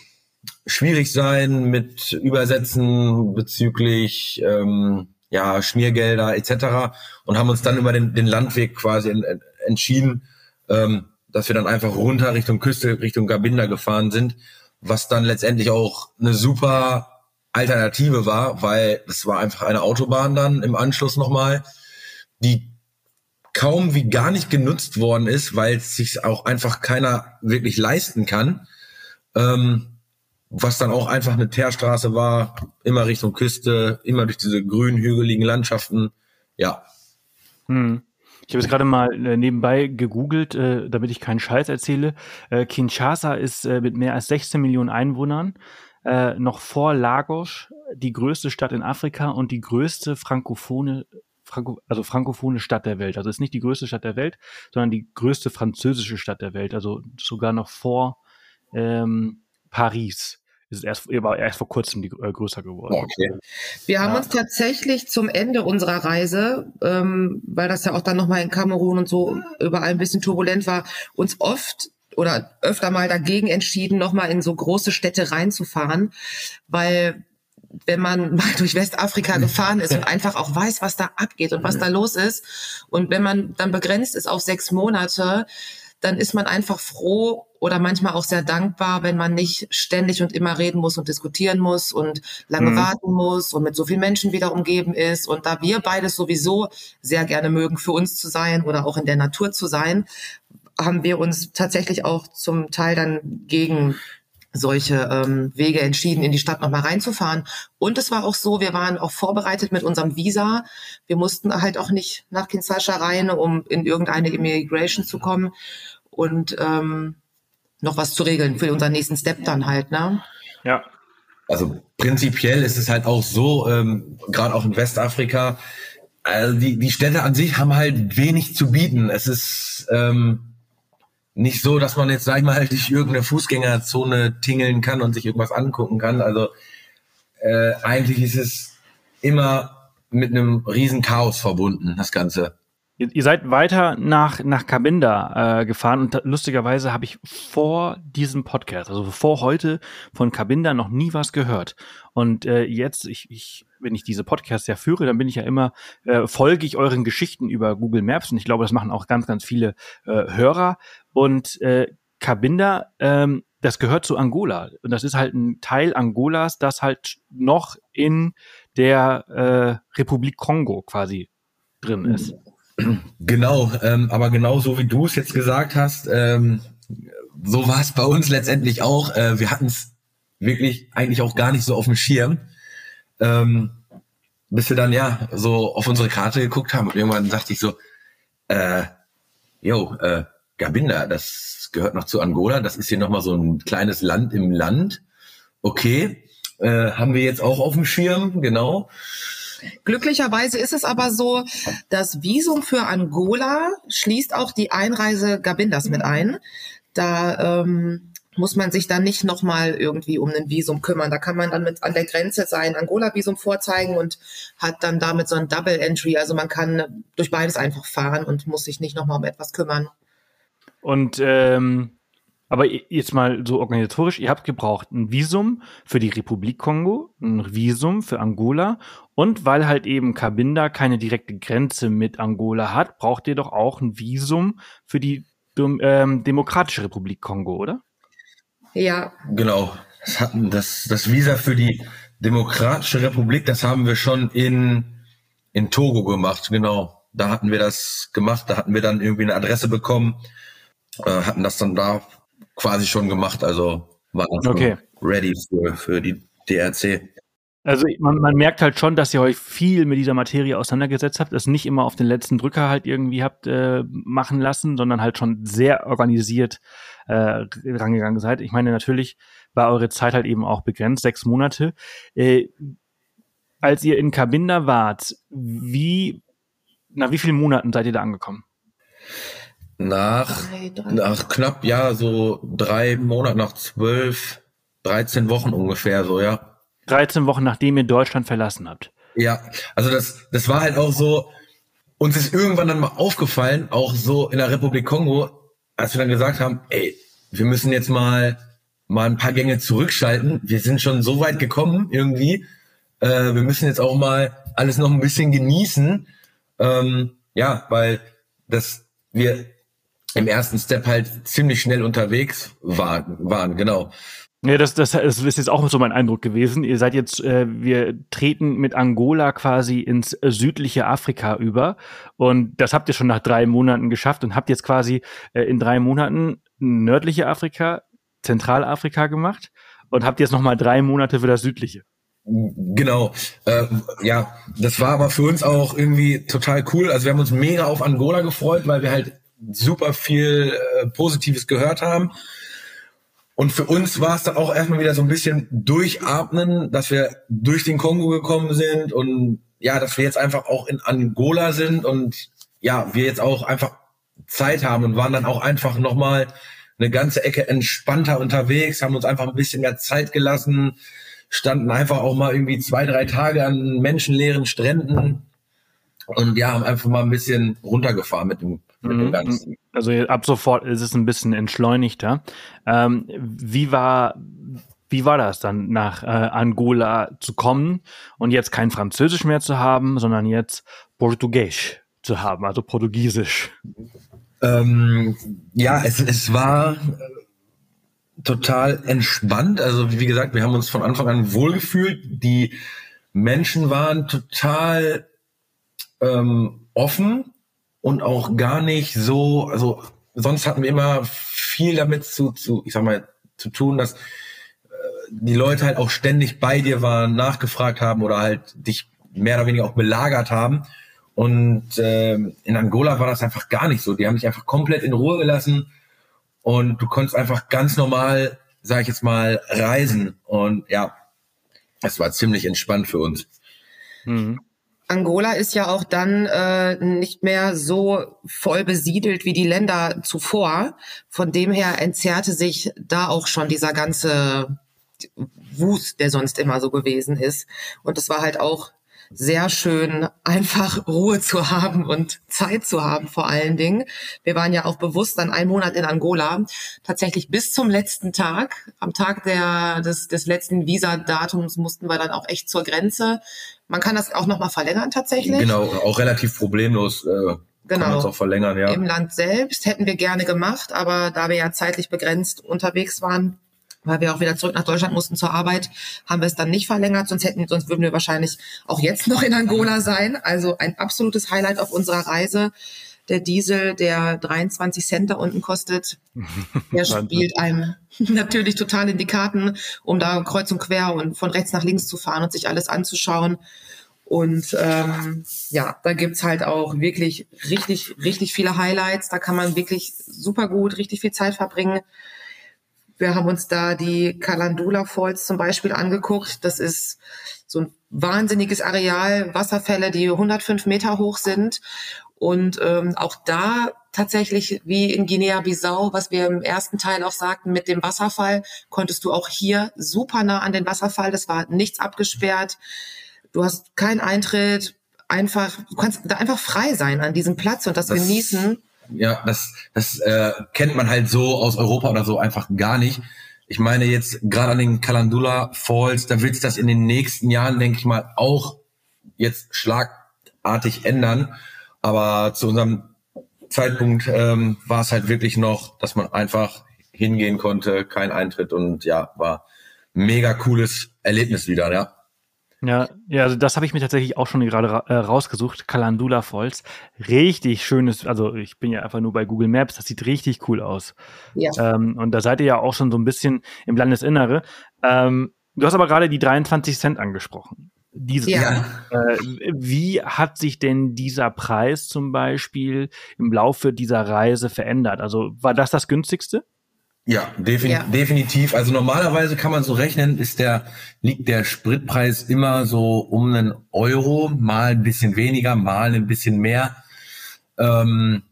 schwierig sein mit Übersetzen bezüglich ähm, ja, Schmiergelder etc. und haben uns dann über den, den Landweg quasi in, entschieden, ähm, dass wir dann einfach runter Richtung Küste, Richtung Gabinda gefahren sind, was dann letztendlich auch eine super Alternative war, weil es war einfach eine Autobahn dann im Anschluss nochmal, die kaum wie gar nicht genutzt worden ist, weil es sich auch einfach keiner wirklich leisten kann. Ähm, was dann auch einfach eine Teerstraße war, immer Richtung Küste, immer durch diese grünen, hügeligen Landschaften. Ja. Hm. Ich habe jetzt gerade mal äh, nebenbei gegoogelt, äh, damit ich keinen Scheiß erzähle. Äh, Kinshasa ist mit mehr als 16 Millionen Einwohnern noch vor Lagos die größte Stadt in Afrika und die größte frankophone Franco, also frankophone Stadt der Welt. Also ist nicht die größte Stadt der Welt, sondern die größte französische Stadt der Welt. Also sogar noch vor ähm, Paris ist erst, war erst vor kurzem die, äh, größer geworden. Okay. Wir haben ja. uns tatsächlich zum Ende unserer Reise, ähm, weil das ja auch dann nochmal in Kamerun und so überall ein bisschen turbulent war, uns oft oder öfter mal dagegen entschieden, nochmal in so große Städte reinzufahren, weil wenn man mal durch Westafrika gefahren ist und einfach auch weiß, was da abgeht und was da los ist. Und wenn man dann begrenzt ist auf sechs Monate, dann ist man einfach froh oder manchmal auch sehr dankbar, wenn man nicht ständig und immer reden muss und diskutieren muss und lange mhm. warten muss und mit so vielen Menschen wieder umgeben ist. Und da wir beides sowieso sehr gerne mögen, für uns zu sein oder auch in der Natur zu sein, haben wir uns tatsächlich auch zum Teil dann gegen solche ähm, Wege entschieden, in die Stadt nochmal reinzufahren. Und es war auch so, wir waren auch vorbereitet mit unserem Visa. Wir mussten halt auch nicht nach Kinshasa rein, um in irgendeine Immigration zu kommen und ähm, noch was zu regeln für unseren nächsten Step dann halt, ne? Ja. Also prinzipiell ist es halt auch so, ähm, gerade auch in Westafrika, also die, die Städte an sich haben halt wenig zu bieten. Es ist ähm, nicht so, dass man jetzt, sag ich mal, halt durch irgendeine Fußgängerzone tingeln kann und sich irgendwas angucken kann. Also äh, eigentlich ist es immer mit einem riesen Chaos verbunden, das Ganze. Ihr, ihr seid weiter nach, nach Cabinda äh, gefahren und lustigerweise habe ich vor diesem Podcast, also vor heute, von Cabinda noch nie was gehört. Und äh, jetzt, ich, ich, wenn ich diese Podcasts ja führe, dann bin ich ja immer, äh, folge ich euren Geschichten über Google Maps und ich glaube, das machen auch ganz, ganz viele äh, Hörer. Und äh, Cabinda, ähm, das gehört zu Angola. Und das ist halt ein Teil Angolas, das halt noch in der äh, Republik Kongo quasi drin ist. Genau, ähm, aber genau so wie du es jetzt gesagt hast, ähm, so war es bei uns letztendlich auch. Äh, wir hatten es wirklich eigentlich auch gar nicht so auf dem Schirm, ähm, bis wir dann ja so auf unsere Karte geguckt haben und irgendwann sagte ich so, äh, yo, äh, Gabinda, das gehört noch zu Angola, das ist hier nochmal so ein kleines Land im Land. Okay, äh, haben wir jetzt auch auf dem Schirm, genau. Glücklicherweise ist es aber so, das Visum für Angola schließt auch die Einreise Gabindas mit ein. Da ähm, muss man sich dann nicht nochmal irgendwie um ein Visum kümmern. Da kann man dann mit an der Grenze sein Angola-Visum vorzeigen und hat dann damit so ein Double Entry. Also man kann durch beides einfach fahren und muss sich nicht nochmal um etwas kümmern. Und ähm, aber jetzt mal so organisatorisch, ihr habt gebraucht ein Visum für die Republik Kongo, ein Visum für Angola und weil halt eben Cabinda keine direkte Grenze mit Angola hat, braucht ihr doch auch ein Visum für die ähm, Demokratische Republik Kongo, oder? Ja. Genau. Das, hatten das, das Visa für die Demokratische Republik, das haben wir schon in, in Togo gemacht, genau. Da hatten wir das gemacht, da hatten wir dann irgendwie eine Adresse bekommen, äh, hatten das dann da quasi schon gemacht, also war okay. ready für, für die DRC. Also man, man merkt halt schon, dass ihr euch viel mit dieser Materie auseinandergesetzt habt, es nicht immer auf den letzten Drücker halt irgendwie habt äh, machen lassen, sondern halt schon sehr organisiert äh, rangegangen seid. Ich meine, natürlich war eure Zeit halt eben auch begrenzt, sechs Monate. Äh, als ihr in Kabinda wart, wie, nach wie vielen Monaten seid ihr da angekommen? Nach, drei, drei. nach knapp, ja, so drei Monate, nach zwölf, dreizehn Wochen ungefähr, so, ja. 13 Wochen nachdem ihr Deutschland verlassen habt. Ja, also das, das war halt auch so, uns ist irgendwann dann mal aufgefallen, auch so in der Republik Kongo, als wir dann gesagt haben, ey, wir müssen jetzt mal mal ein paar Gänge zurückschalten. Wir sind schon so weit gekommen irgendwie. Äh, wir müssen jetzt auch mal alles noch ein bisschen genießen. Ähm, ja, weil das wir im ersten Step halt ziemlich schnell unterwegs war, waren, genau. Ja, das, das, das ist jetzt auch so mein Eindruck gewesen. Ihr seid jetzt, äh, wir treten mit Angola quasi ins südliche Afrika über. Und das habt ihr schon nach drei Monaten geschafft und habt jetzt quasi äh, in drei Monaten nördliche Afrika, Zentralafrika gemacht und habt jetzt nochmal drei Monate für das südliche. Genau. Äh, ja, das war aber für uns auch irgendwie total cool. Also wir haben uns mega auf Angola gefreut, weil wir halt super viel äh, Positives gehört haben. Und für uns war es dann auch erstmal wieder so ein bisschen durchatmen, dass wir durch den Kongo gekommen sind und ja, dass wir jetzt einfach auch in Angola sind und ja, wir jetzt auch einfach Zeit haben und waren dann auch einfach nochmal eine ganze Ecke entspannter unterwegs, haben uns einfach ein bisschen mehr Zeit gelassen, standen einfach auch mal irgendwie zwei, drei Tage an menschenleeren Stränden und ja, haben einfach mal ein bisschen runtergefahren mit dem Mhm. Also ab sofort ist es ein bisschen entschleunigter. Ähm, wie war wie war das dann nach äh, Angola zu kommen und jetzt kein Französisch mehr zu haben, sondern jetzt Portugiesisch zu haben, also Portugiesisch? Ähm, ja, es, es war äh, total entspannt. Also wie gesagt, wir haben uns von Anfang an wohlgefühlt. Die Menschen waren total ähm, offen und auch gar nicht so, also sonst hatten wir immer viel damit zu, zu ich sag mal, zu tun, dass äh, die Leute halt auch ständig bei dir waren, nachgefragt haben oder halt dich mehr oder weniger auch belagert haben. Und äh, in Angola war das einfach gar nicht so. Die haben dich einfach komplett in Ruhe gelassen und du konntest einfach ganz normal, sag ich jetzt mal, reisen. Und ja, es war ziemlich entspannt für uns. Mhm. Angola ist ja auch dann äh, nicht mehr so voll besiedelt wie die Länder zuvor. Von dem her entzerrte sich da auch schon dieser ganze Wust, der sonst immer so gewesen ist. Und es war halt auch sehr schön, einfach Ruhe zu haben und Zeit zu haben vor allen Dingen. Wir waren ja auch bewusst dann einen Monat in Angola, tatsächlich bis zum letzten Tag. Am Tag der, des, des letzten Visa-Datums mussten wir dann auch echt zur Grenze. Man kann das auch nochmal verlängern tatsächlich. Genau, auch relativ problemlos. Äh genau. Auch verlängern, ja. Im Land selbst hätten wir gerne gemacht, aber da wir ja zeitlich begrenzt unterwegs waren, weil wir auch wieder zurück nach Deutschland mussten zur Arbeit, haben wir es dann nicht verlängert, sonst hätten, sonst würden wir wahrscheinlich auch jetzt noch in Angola sein. Also ein absolutes Highlight auf unserer Reise. Der Diesel, der 23 Cent da unten kostet, der spielt einem natürlich total in die Karten, um da kreuz und quer und von rechts nach links zu fahren und sich alles anzuschauen. Und ähm, ja, da gibt's halt auch wirklich richtig, richtig viele Highlights. Da kann man wirklich super gut, richtig viel Zeit verbringen. Wir haben uns da die Kalandula Falls zum Beispiel angeguckt. Das ist so ein wahnsinniges Areal, Wasserfälle, die 105 Meter hoch sind. Und ähm, auch da tatsächlich wie in Guinea-Bissau, was wir im ersten Teil auch sagten, mit dem Wasserfall, konntest du auch hier super nah an den Wasserfall. Das war nichts abgesperrt. Du hast keinen Eintritt. Einfach, du kannst da einfach frei sein an diesem Platz und das, das genießen ja, das, das äh, kennt man halt so aus Europa oder so einfach gar nicht. Ich meine jetzt gerade an den Kalandula Falls, da wird das in den nächsten Jahren, denke ich mal, auch jetzt schlagartig ändern. Aber zu unserem Zeitpunkt ähm, war es halt wirklich noch, dass man einfach hingehen konnte, kein Eintritt und ja, war mega cooles Erlebnis wieder, ja. Ja, ja, also das habe ich mir tatsächlich auch schon gerade äh, rausgesucht. Kalandula Falls. Richtig schönes, also ich bin ja einfach nur bei Google Maps, das sieht richtig cool aus. Ja. Ähm, und da seid ihr ja auch schon so ein bisschen im Landesinnere. Ähm, du hast aber gerade die 23 Cent angesprochen. Diese, ja. Äh, wie hat sich denn dieser Preis zum Beispiel im Laufe dieser Reise verändert? Also war das das günstigste? Ja, defin ja, definitiv. Also normalerweise kann man so rechnen, ist der, liegt der Spritpreis immer so um einen Euro, mal ein bisschen weniger, mal ein bisschen mehr. Ähm,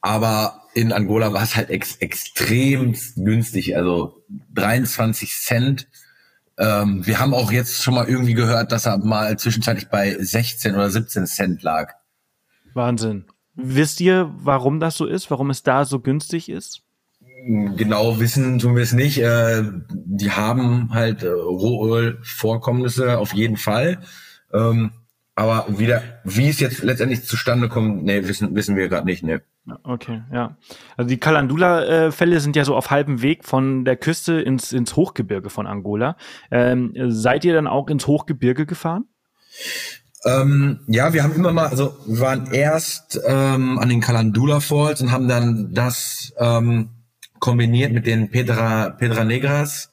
aber in Angola war es halt ex extrem günstig. Also 23 Cent ähm, wir haben auch jetzt schon mal irgendwie gehört, dass er mal zwischenzeitlich bei 16 oder 17 Cent lag. Wahnsinn. Wisst ihr, warum das so ist? Warum es da so günstig ist? Genau wissen tun wir es nicht. Äh, die haben halt äh, Rohölvorkommnisse auf jeden Fall. Ähm, aber wieder, wie es jetzt letztendlich zustande kommt, nee, wissen, wissen wir gerade nicht, ne. Okay, ja. Also die Kalandula-Fälle sind ja so auf halbem Weg von der Küste ins, ins Hochgebirge von Angola. Ähm, seid ihr dann auch ins Hochgebirge gefahren? Ähm, ja, wir haben immer mal, also wir waren erst ähm, an den Kalandula Falls und haben dann das ähm, kombiniert mit den Pedra, Pedra Negras,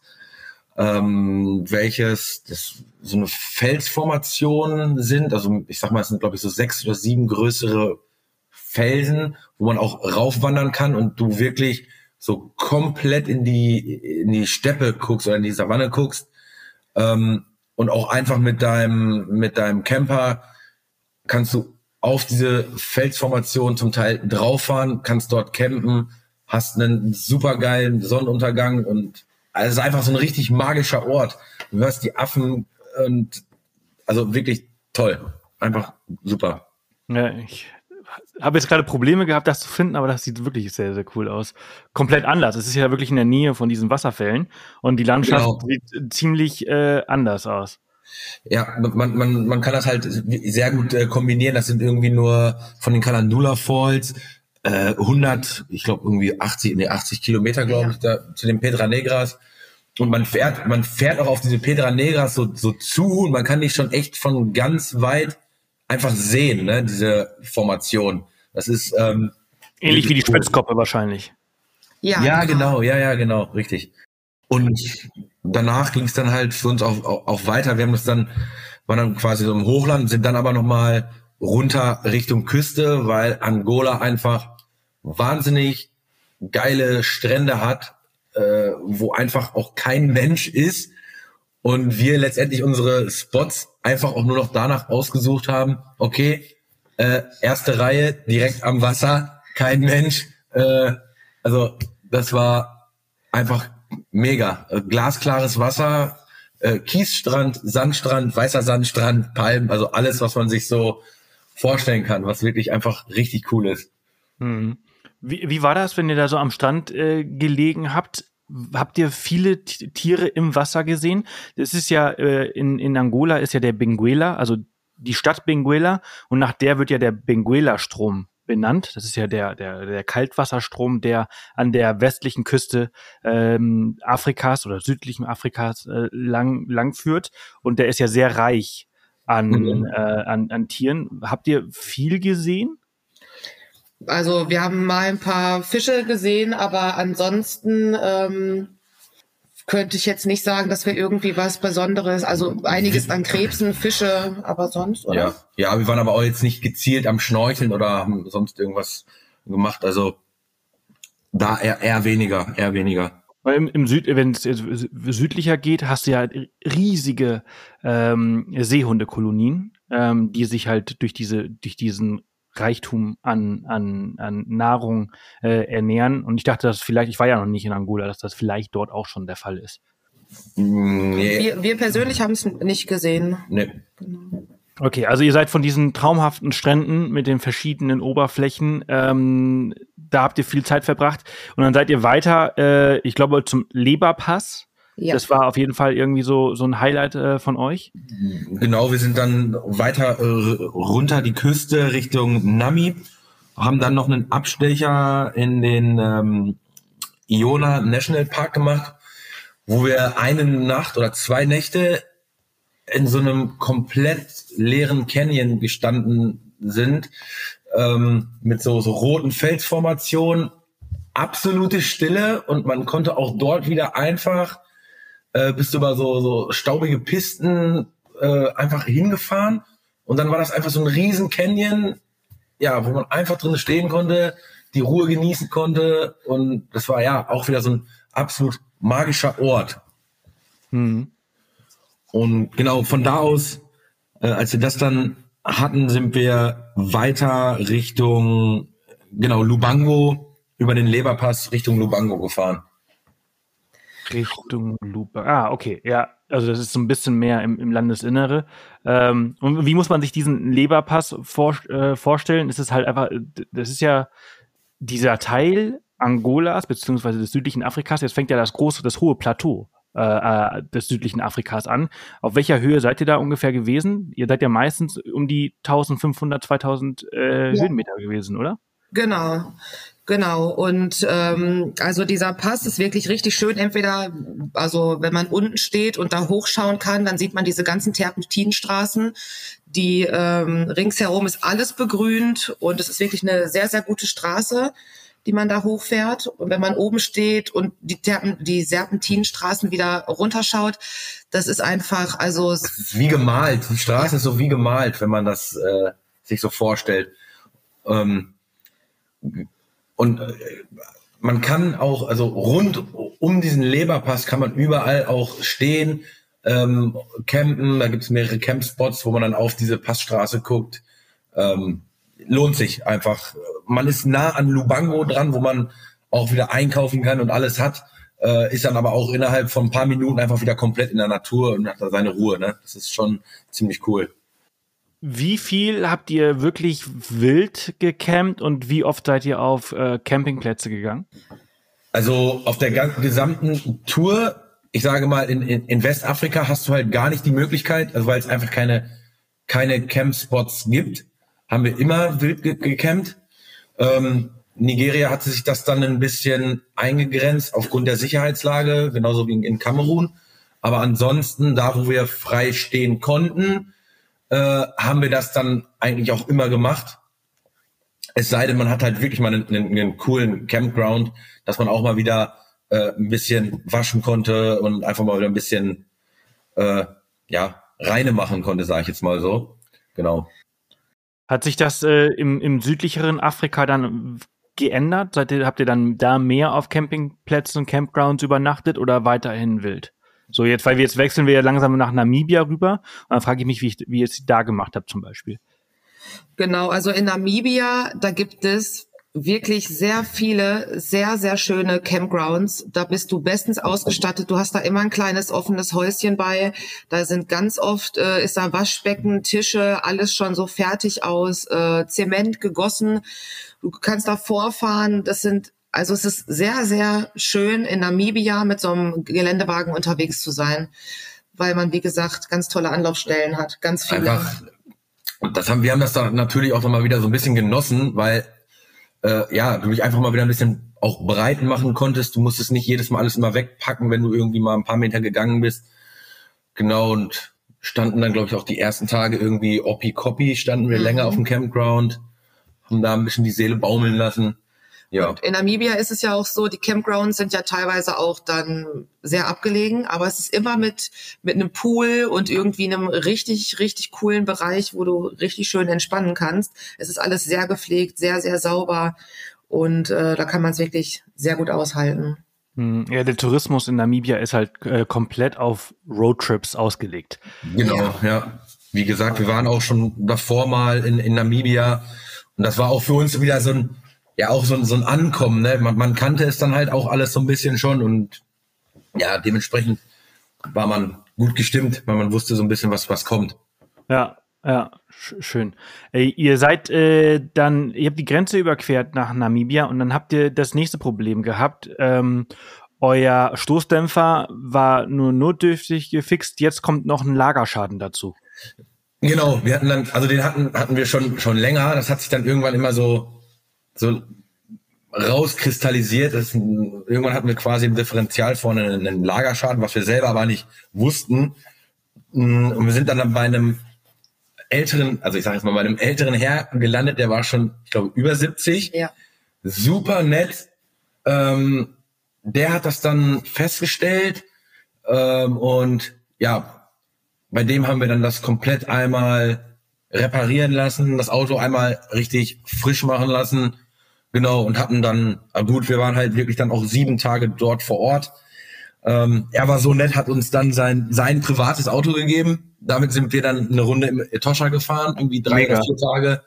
ähm, welches das so eine Felsformation sind. Also ich sag mal, es sind glaube ich so sechs oder sieben größere Felsen, wo man auch raufwandern kann und du wirklich so komplett in die in die Steppe guckst oder in die Savanne guckst ähm, und auch einfach mit deinem mit deinem Camper kannst du auf diese Felsformation zum Teil drauffahren, kannst dort campen, hast einen supergeilen Sonnenuntergang und also es ist einfach so ein richtig magischer Ort. Du hörst die Affen und also wirklich toll. Einfach super. Ja, ich habe jetzt gerade Probleme gehabt, das zu finden, aber das sieht wirklich sehr, sehr cool aus. Komplett anders. Es ist ja wirklich in der Nähe von diesen Wasserfällen und die Landschaft genau. sieht ziemlich äh, anders aus. Ja, man, man, man kann das halt sehr gut äh, kombinieren. Das sind irgendwie nur von den Kalandula Falls äh, 100, ich glaube irgendwie 80, nee, 80 Kilometer, glaube ja. ich, da, zu den Pedra Negras. Und man fährt, man fährt auch auf diese Pedra Negras so, so zu und man kann die schon echt von ganz weit einfach sehen, ne, diese Formation. Das ist ähm, ähnlich wie die Spitzkoppe wahrscheinlich. Ja, ja genau. genau, ja, ja, genau, richtig. Und danach ging es dann halt für uns auch, auch, auch weiter. Wir haben das dann, waren dann quasi so im Hochland, sind dann aber nochmal runter Richtung Küste, weil Angola einfach wahnsinnig geile Strände hat, äh, wo einfach auch kein Mensch ist und wir letztendlich unsere Spots einfach auch nur noch danach ausgesucht haben, okay, äh, erste Reihe direkt am Wasser, kein Mensch. Äh, also das war einfach mega. Äh, glasklares Wasser, äh, Kiesstrand, Sandstrand, weißer Sandstrand, Palmen, also alles, was man sich so vorstellen kann, was wirklich einfach richtig cool ist. Hm. Wie, wie war das, wenn ihr da so am Strand äh, gelegen habt? Habt ihr viele Tiere im Wasser gesehen? Das ist ja äh, in, in Angola ist ja der Benguela, also die Stadt Benguela und nach der wird ja der Benguela-Strom benannt. Das ist ja der, der, der Kaltwasserstrom, der an der westlichen Küste ähm, Afrikas oder südlichen Afrikas äh, lang, lang führt. Und der ist ja sehr reich an, mhm. äh, an, an Tieren. Habt ihr viel gesehen? Also wir haben mal ein paar Fische gesehen, aber ansonsten ähm, könnte ich jetzt nicht sagen, dass wir irgendwie was Besonderes, also einiges an Krebsen, Fische, aber sonst, oder? Ja, ja wir waren aber auch jetzt nicht gezielt am Schnorcheln oder haben sonst irgendwas gemacht. Also da eher, eher weniger, eher weniger. Weil im, im Süd, wenn es südlicher geht, hast du ja riesige ähm, Seehundekolonien, ähm, die sich halt durch diese, durch diesen Reichtum an, an, an Nahrung äh, ernähren. Und ich dachte, dass vielleicht, ich war ja noch nicht in Angola, dass das vielleicht dort auch schon der Fall ist. Nee. Wir, wir persönlich haben es nicht gesehen. Nee. Genau. Okay, also ihr seid von diesen traumhaften Stränden mit den verschiedenen Oberflächen, ähm, da habt ihr viel Zeit verbracht und dann seid ihr weiter, äh, ich glaube, zum Leberpass. Ja. Das war auf jeden Fall irgendwie so, so ein Highlight äh, von euch. Genau, wir sind dann weiter äh, runter die Küste Richtung Nami, haben dann noch einen Abstecher in den ähm, Iona National Park gemacht, wo wir eine Nacht oder zwei Nächte in so einem komplett leeren Canyon gestanden sind, ähm, mit so, so roten Felsformationen, absolute Stille und man konnte auch dort wieder einfach äh, bist über so, so staubige Pisten äh, einfach hingefahren und dann war das einfach so ein riesen Canyon, ja, wo man einfach drin stehen konnte, die Ruhe genießen konnte und das war ja auch wieder so ein absolut magischer Ort. Mhm. Und genau von da aus, äh, als wir das dann hatten, sind wir weiter Richtung, genau, Lubango, über den Leberpass Richtung Lubango gefahren. Richtung Lupe. Ah, okay, ja. also das ist so ein bisschen mehr im, im Landesinnere. Ähm, und wie muss man sich diesen Leberpass vor, äh, vorstellen? Es ist halt einfach, das ist ja dieser Teil Angolas beziehungsweise des südlichen Afrikas. Jetzt fängt ja das große, das hohe Plateau äh, äh des südlichen Afrikas an. Auf welcher Höhe seid ihr da ungefähr gewesen? Ihr seid ja meistens um die 1500, 2000 äh, ja. Höhenmeter gewesen, oder? Genau. Genau, und ähm, also dieser Pass ist wirklich richtig schön. Entweder, also wenn man unten steht und da hochschauen kann, dann sieht man diese ganzen Terpentinenstraßen. Die ähm, ringsherum ist alles begrünt und es ist wirklich eine sehr, sehr gute Straße, die man da hochfährt. Und wenn man oben steht und die, Terpen, die Serpentinenstraßen wieder runterschaut, das ist einfach, also es ist wie gemalt. Die Straße ja. ist so wie gemalt, wenn man das äh, sich so vorstellt. Ähm, und äh, man kann auch, also rund um diesen Leberpass kann man überall auch stehen, ähm, campen. Da gibt es mehrere Campspots, wo man dann auf diese Passstraße guckt. Ähm, lohnt sich einfach. Man ist nah an Lubango dran, wo man auch wieder einkaufen kann und alles hat. Äh, ist dann aber auch innerhalb von ein paar Minuten einfach wieder komplett in der Natur und hat da seine Ruhe. Ne? Das ist schon ziemlich cool. Wie viel habt ihr wirklich wild gecampt und wie oft seid ihr auf äh, Campingplätze gegangen? Also auf der gesamten Tour, ich sage mal, in, in, in Westafrika hast du halt gar nicht die Möglichkeit, also weil es einfach keine, keine Campspots gibt, haben wir immer wild ge gecampt. Ähm, Nigeria hatte sich das dann ein bisschen eingegrenzt aufgrund der Sicherheitslage, genauso wie in Kamerun. Aber ansonsten, da wo wir frei stehen konnten, äh, haben wir das dann eigentlich auch immer gemacht. Es sei denn, man hat halt wirklich mal einen, einen, einen coolen Campground, dass man auch mal wieder äh, ein bisschen waschen konnte und einfach mal wieder ein bisschen äh, ja reine machen konnte, sage ich jetzt mal so. Genau. Hat sich das äh, im, im südlicheren Afrika dann geändert? Seid ihr, habt ihr dann da mehr auf Campingplätzen und Campgrounds übernachtet oder weiterhin wild? So, jetzt, weil wir jetzt wechseln wir ja langsam nach Namibia rüber. Und dann frage ich mich, wie, ich, wie ihr es da gemacht habt zum Beispiel. Genau, also in Namibia, da gibt es wirklich sehr viele, sehr, sehr schöne Campgrounds. Da bist du bestens ausgestattet. Du hast da immer ein kleines offenes Häuschen bei. Da sind ganz oft, äh, ist da Waschbecken, Tische, alles schon so fertig aus, äh, Zement gegossen. Du kannst da vorfahren. Das sind also es ist sehr, sehr schön, in Namibia mit so einem Geländewagen unterwegs zu sein, weil man, wie gesagt, ganz tolle Anlaufstellen hat, ganz viele. Einfach, das haben, wir haben das da natürlich auch nochmal wieder so ein bisschen genossen, weil äh, ja, du dich einfach mal wieder ein bisschen auch breit machen konntest. Du musstest nicht jedes Mal alles immer wegpacken, wenn du irgendwie mal ein paar Meter gegangen bist. Genau, und standen dann, glaube ich, auch die ersten Tage irgendwie oppi-coppi, standen wir mhm. länger auf dem Campground, haben da ein bisschen die Seele baumeln lassen. Ja. Und in Namibia ist es ja auch so, die Campgrounds sind ja teilweise auch dann sehr abgelegen, aber es ist immer mit, mit einem Pool und irgendwie einem richtig, richtig coolen Bereich, wo du richtig schön entspannen kannst. Es ist alles sehr gepflegt, sehr, sehr sauber und äh, da kann man es wirklich sehr gut aushalten. Hm, ja, der Tourismus in Namibia ist halt äh, komplett auf Roadtrips ausgelegt. Genau, ja. ja. Wie gesagt, wir waren auch schon davor mal in, in Namibia und das war auch für uns wieder so ein ja auch so, so ein Ankommen. Ne? Man, man kannte es dann halt auch alles so ein bisschen schon und ja, dementsprechend war man gut gestimmt, weil man wusste so ein bisschen, was, was kommt. Ja, ja, schön. Ey, ihr seid äh, dann, ihr habt die Grenze überquert nach Namibia und dann habt ihr das nächste Problem gehabt. Ähm, euer Stoßdämpfer war nur notdürftig gefixt, jetzt kommt noch ein Lagerschaden dazu. Genau, wir hatten dann, also den hatten, hatten wir schon, schon länger. Das hat sich dann irgendwann immer so so rauskristallisiert. Das ein, irgendwann hatten wir quasi im Differential vorne einen, einen Lagerschaden, was wir selber aber nicht wussten. Mm, und wir sind dann bei einem älteren, also ich sage jetzt mal bei einem älteren Herr gelandet, der war schon, ich glaube, über 70. Ja. Super nett. Ähm, der hat das dann festgestellt ähm, und ja, bei dem haben wir dann das komplett einmal reparieren lassen, das Auto einmal richtig frisch machen lassen. Genau, und hatten dann, gut, wir waren halt wirklich dann auch sieben Tage dort vor Ort. Ähm, er war so nett, hat uns dann sein, sein privates Auto gegeben. Damit sind wir dann eine Runde im Etosha gefahren, irgendwie drei Mega. oder vier Tage.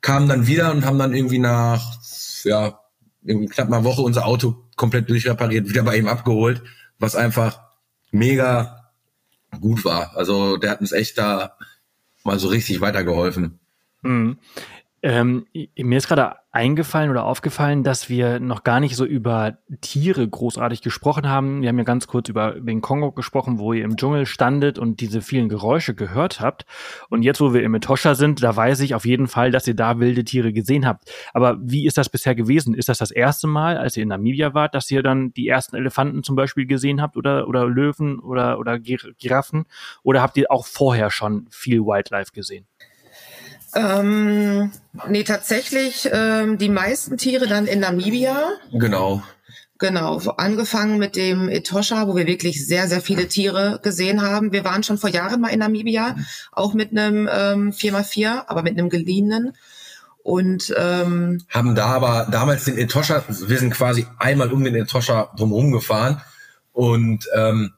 Kamen dann wieder und haben dann irgendwie nach, ja, irgendwie knapp einer Woche unser Auto komplett durchrepariert, wieder bei ihm abgeholt, was einfach mega gut war. Also der hat uns echt da mal so richtig weitergeholfen. Mhm. Ähm, mir ist gerade eingefallen oder aufgefallen, dass wir noch gar nicht so über Tiere großartig gesprochen haben. Wir haben ja ganz kurz über den Kongo gesprochen, wo ihr im Dschungel standet und diese vielen Geräusche gehört habt. Und jetzt, wo wir im Etosha sind, da weiß ich auf jeden Fall, dass ihr da wilde Tiere gesehen habt. Aber wie ist das bisher gewesen? Ist das das erste Mal, als ihr in Namibia wart, dass ihr dann die ersten Elefanten zum Beispiel gesehen habt oder, oder Löwen oder, oder Giraffen? Oder habt ihr auch vorher schon viel Wildlife gesehen? Ähm, nee, tatsächlich ähm, die meisten Tiere dann in Namibia. Genau. Genau, angefangen mit dem Etosha, wo wir wirklich sehr, sehr viele Tiere gesehen haben. Wir waren schon vor Jahren mal in Namibia, auch mit einem ähm, 4x4, aber mit einem geliehenen. Und ähm, haben da aber damals den Etosha, wir sind quasi einmal um den Etosha drumherum gefahren und ähm,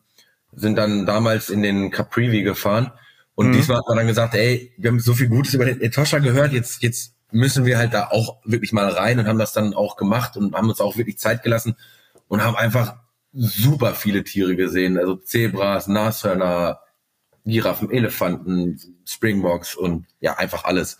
sind dann damals in den Caprivi gefahren und mhm. diesmal hat man dann gesagt, ey, wir haben so viel Gutes über den Etosha gehört, jetzt, jetzt müssen wir halt da auch wirklich mal rein und haben das dann auch gemacht und haben uns auch wirklich Zeit gelassen und haben einfach super viele Tiere gesehen. Also Zebras, Nashörner, Giraffen, Elefanten, Springboks und ja, einfach alles.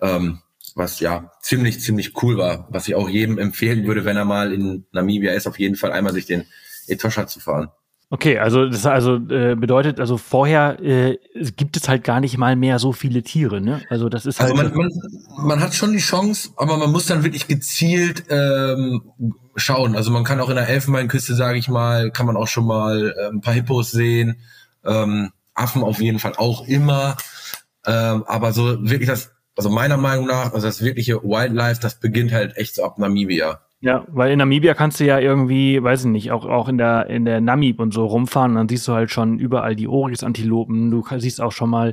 Ähm, was ja ziemlich, ziemlich cool war, was ich auch jedem empfehlen würde, wenn er mal in Namibia ist, auf jeden Fall einmal sich den Etosha zu fahren. Okay, also das also äh, bedeutet, also vorher äh, gibt es halt gar nicht mal mehr so viele Tiere, ne? Also das ist also halt. Also man, man, man hat schon die Chance, aber man muss dann wirklich gezielt ähm, schauen. Also man kann auch in der Elfenbeinküste, sage ich mal, kann man auch schon mal äh, ein paar Hippos sehen, ähm, Affen auf jeden Fall auch immer. Ähm, aber so wirklich das, also meiner Meinung nach, also das wirkliche Wildlife, das beginnt halt echt so ab Namibia. Ja, weil in Namibia kannst du ja irgendwie, weiß ich nicht, auch, auch in der, in der Namib und so rumfahren und dann siehst du halt schon überall die Oryx-Antilopen, du siehst auch schon mal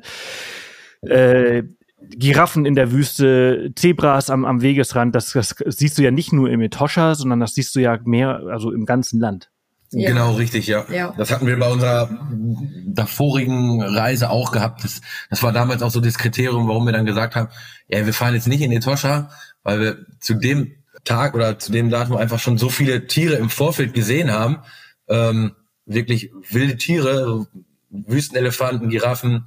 äh, Giraffen in der Wüste, Zebras am, am Wegesrand, das, das siehst du ja nicht nur im Etosha, sondern das siehst du ja mehr, also im ganzen Land. Ja. Genau, richtig, ja. ja. Das hatten wir bei unserer davorigen Reise auch gehabt. Das, das war damals auch so das Kriterium, warum wir dann gesagt haben, ja, wir fahren jetzt nicht in Etosha, weil wir zu dem Tag oder zu dem Datum einfach schon so viele Tiere im Vorfeld gesehen haben. Ähm, wirklich wilde Tiere, Wüstenelefanten, Giraffen,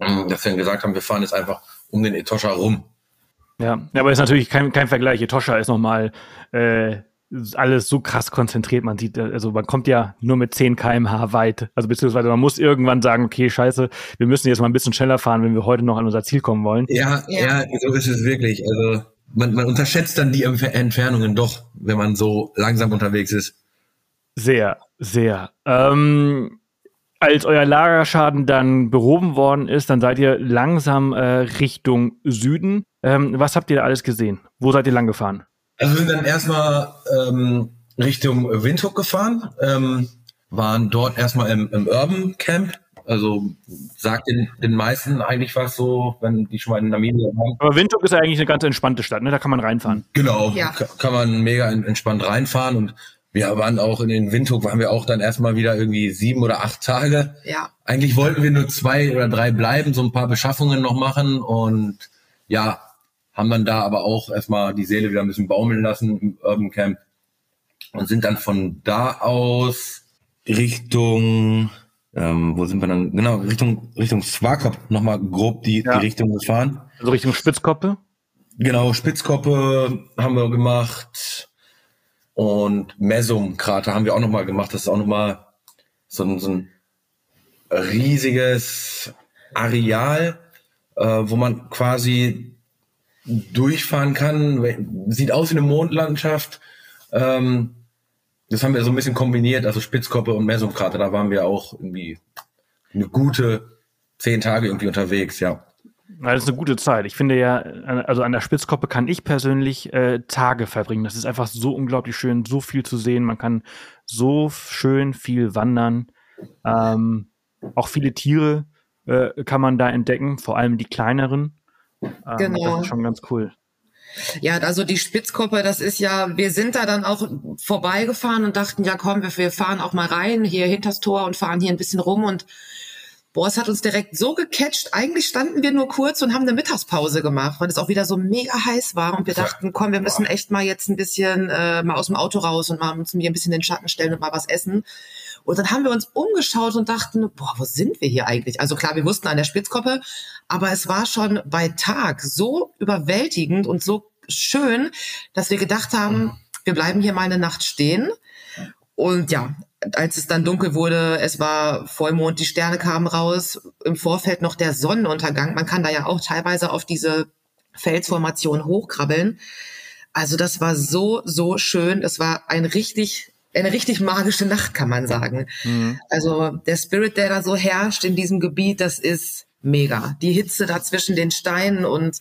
ähm, dass wir dann gesagt haben, wir fahren jetzt einfach um den Etosha rum. Ja, aber ist natürlich kein, kein Vergleich. Etosha ist nochmal äh, alles so krass konzentriert. Man sieht, also man kommt ja nur mit 10 kmh weit. Also beziehungsweise man muss irgendwann sagen, okay, scheiße, wir müssen jetzt mal ein bisschen schneller fahren, wenn wir heute noch an unser Ziel kommen wollen. Ja, ja, ja so ist es wirklich. Also man, man unterschätzt dann die Entfernungen doch, wenn man so langsam unterwegs ist. Sehr, sehr. Ähm, als euer Lagerschaden dann behoben worden ist, dann seid ihr langsam äh, Richtung Süden. Ähm, was habt ihr da alles gesehen? Wo seid ihr lang gefahren? Also wir sind dann erstmal ähm, Richtung Windhoek gefahren, ähm, waren dort erstmal im, im Urban Camp also sagt den, den meisten eigentlich was so, wenn die schon mal in Namibia waren. Aber Windhoek ist ja eigentlich eine ganz entspannte Stadt, ne? Da kann man reinfahren. Genau, ja. kann man mega entspannt reinfahren und wir waren auch in den Windhoek, waren wir auch dann erstmal wieder irgendwie sieben oder acht Tage. Ja. Eigentlich wollten wir nur zwei oder drei bleiben, so ein paar Beschaffungen noch machen und ja, haben dann da aber auch erstmal die Seele wieder ein bisschen baumeln lassen im Urban Camp und sind dann von da aus Richtung ähm, wo sind wir dann? Genau, Richtung, Richtung Swakop nochmal grob die, ja. die Richtung gefahren. Also Richtung Spitzkoppe? Genau, Spitzkoppe haben wir gemacht und Mesum-Krater haben wir auch nochmal gemacht. Das ist auch nochmal so ein, so ein riesiges Areal, äh, wo man quasi durchfahren kann. Sieht aus wie eine Mondlandschaft. Ähm, das haben wir so ein bisschen kombiniert, also Spitzkoppe und Mesumkrater, da waren wir auch irgendwie eine gute zehn Tage irgendwie unterwegs, ja. Das ist eine gute Zeit. Ich finde ja, also an der Spitzkoppe kann ich persönlich äh, Tage verbringen. Das ist einfach so unglaublich schön, so viel zu sehen. Man kann so schön viel wandern. Ähm, auch viele Tiere äh, kann man da entdecken, vor allem die kleineren. Ähm, genau. Das ist schon ganz cool. Ja, also die Spitzkuppe, das ist ja, wir sind da dann auch vorbeigefahren und dachten, ja komm, wir, wir fahren auch mal rein, hier hinters Tor und fahren hier ein bisschen rum und boah, es hat uns direkt so gecatcht. Eigentlich standen wir nur kurz und haben eine Mittagspause gemacht, weil es auch wieder so mega heiß war und wir dachten, komm, wir müssen echt mal jetzt ein bisschen äh, mal aus dem Auto raus und mal uns hier ein bisschen in den Schatten stellen und mal was essen. Und dann haben wir uns umgeschaut und dachten, boah, wo sind wir hier eigentlich? Also klar, wir wussten an der Spitzkoppe, aber es war schon bei Tag so überwältigend und so schön, dass wir gedacht haben, wir bleiben hier mal eine Nacht stehen. Und ja, als es dann dunkel wurde, es war Vollmond, die Sterne kamen raus, im Vorfeld noch der Sonnenuntergang. Man kann da ja auch teilweise auf diese Felsformation hochkrabbeln. Also das war so, so schön. Es war ein richtig, eine richtig magische Nacht, kann man sagen. Mhm. Also der Spirit, der da so herrscht in diesem Gebiet, das ist mega. Die Hitze da zwischen den Steinen und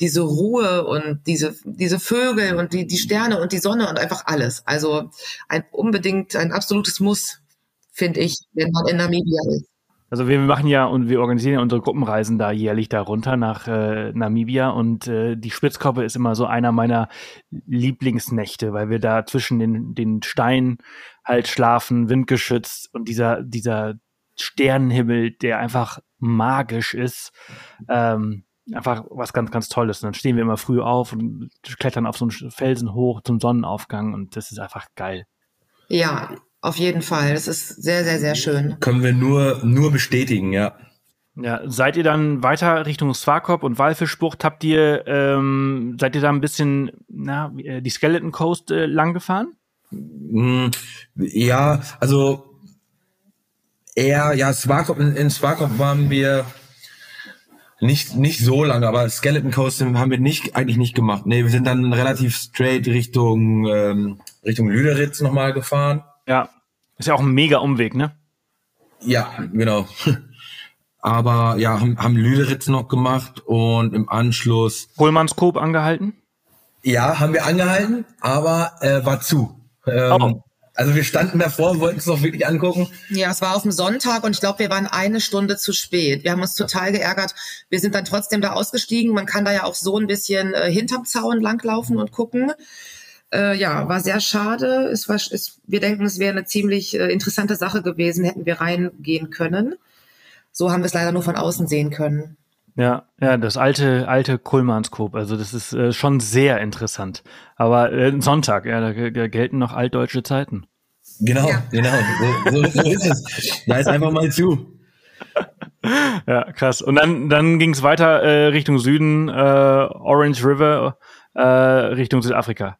diese Ruhe und diese, diese Vögel und die, die Sterne und die Sonne und einfach alles. Also ein unbedingt, ein absolutes Muss, finde ich, wenn man in Namibia ist. Also wir machen ja und wir organisieren ja unsere Gruppenreisen da jährlich da runter nach äh, Namibia und äh, die Spitzkoppe ist immer so einer meiner Lieblingsnächte, weil wir da zwischen den, den Steinen halt schlafen, windgeschützt und dieser, dieser Sternenhimmel, der einfach magisch ist. Ähm, einfach was ganz, ganz Tolles. Und dann stehen wir immer früh auf und klettern auf so einen Felsen hoch zum Sonnenaufgang und das ist einfach geil. Ja, auf jeden Fall. Das ist sehr, sehr, sehr schön. Können wir nur, nur bestätigen, ja. Ja, seid ihr dann weiter Richtung Swakop und Walfischbucht? Habt ihr, ähm, seid ihr da ein bisschen, na, äh, die Skeleton Coast äh, lang gefahren? Mm, ja, also eher, ja, Swakop, in, in Swakop waren wir nicht, nicht so lange, aber Skeleton Coast haben wir nicht, eigentlich nicht gemacht. Nee, wir sind dann relativ straight Richtung, ähm, Richtung Lüderitz nochmal gefahren. Ja. Ist ja auch ein mega Umweg, ne? Ja, genau. Aber ja, haben, haben Lüderitz noch gemacht und im Anschluss. Kohlmannskop angehalten? Ja, haben wir angehalten, aber äh, war zu. Ähm, oh. Also wir standen davor, wollten es noch wirklich angucken. Ja, es war auf dem Sonntag und ich glaube, wir waren eine Stunde zu spät. Wir haben uns total geärgert. Wir sind dann trotzdem da ausgestiegen. Man kann da ja auch so ein bisschen äh, hinterm Zaun langlaufen und gucken. Äh, ja, war sehr schade. Es war, es, wir denken, es wäre eine ziemlich äh, interessante Sache gewesen, hätten wir reingehen können. So haben wir es leider nur von außen sehen können. Ja, ja, das alte, alte Kullmannskop. Also das ist äh, schon sehr interessant. Aber äh, Sonntag, ja, da, da gelten noch altdeutsche Zeiten. Genau, ja. genau. So, so, so ist es. Da ist einfach mal zu. Ja, krass. Und dann, dann ging es weiter äh, Richtung Süden, äh, Orange River, äh, Richtung Südafrika.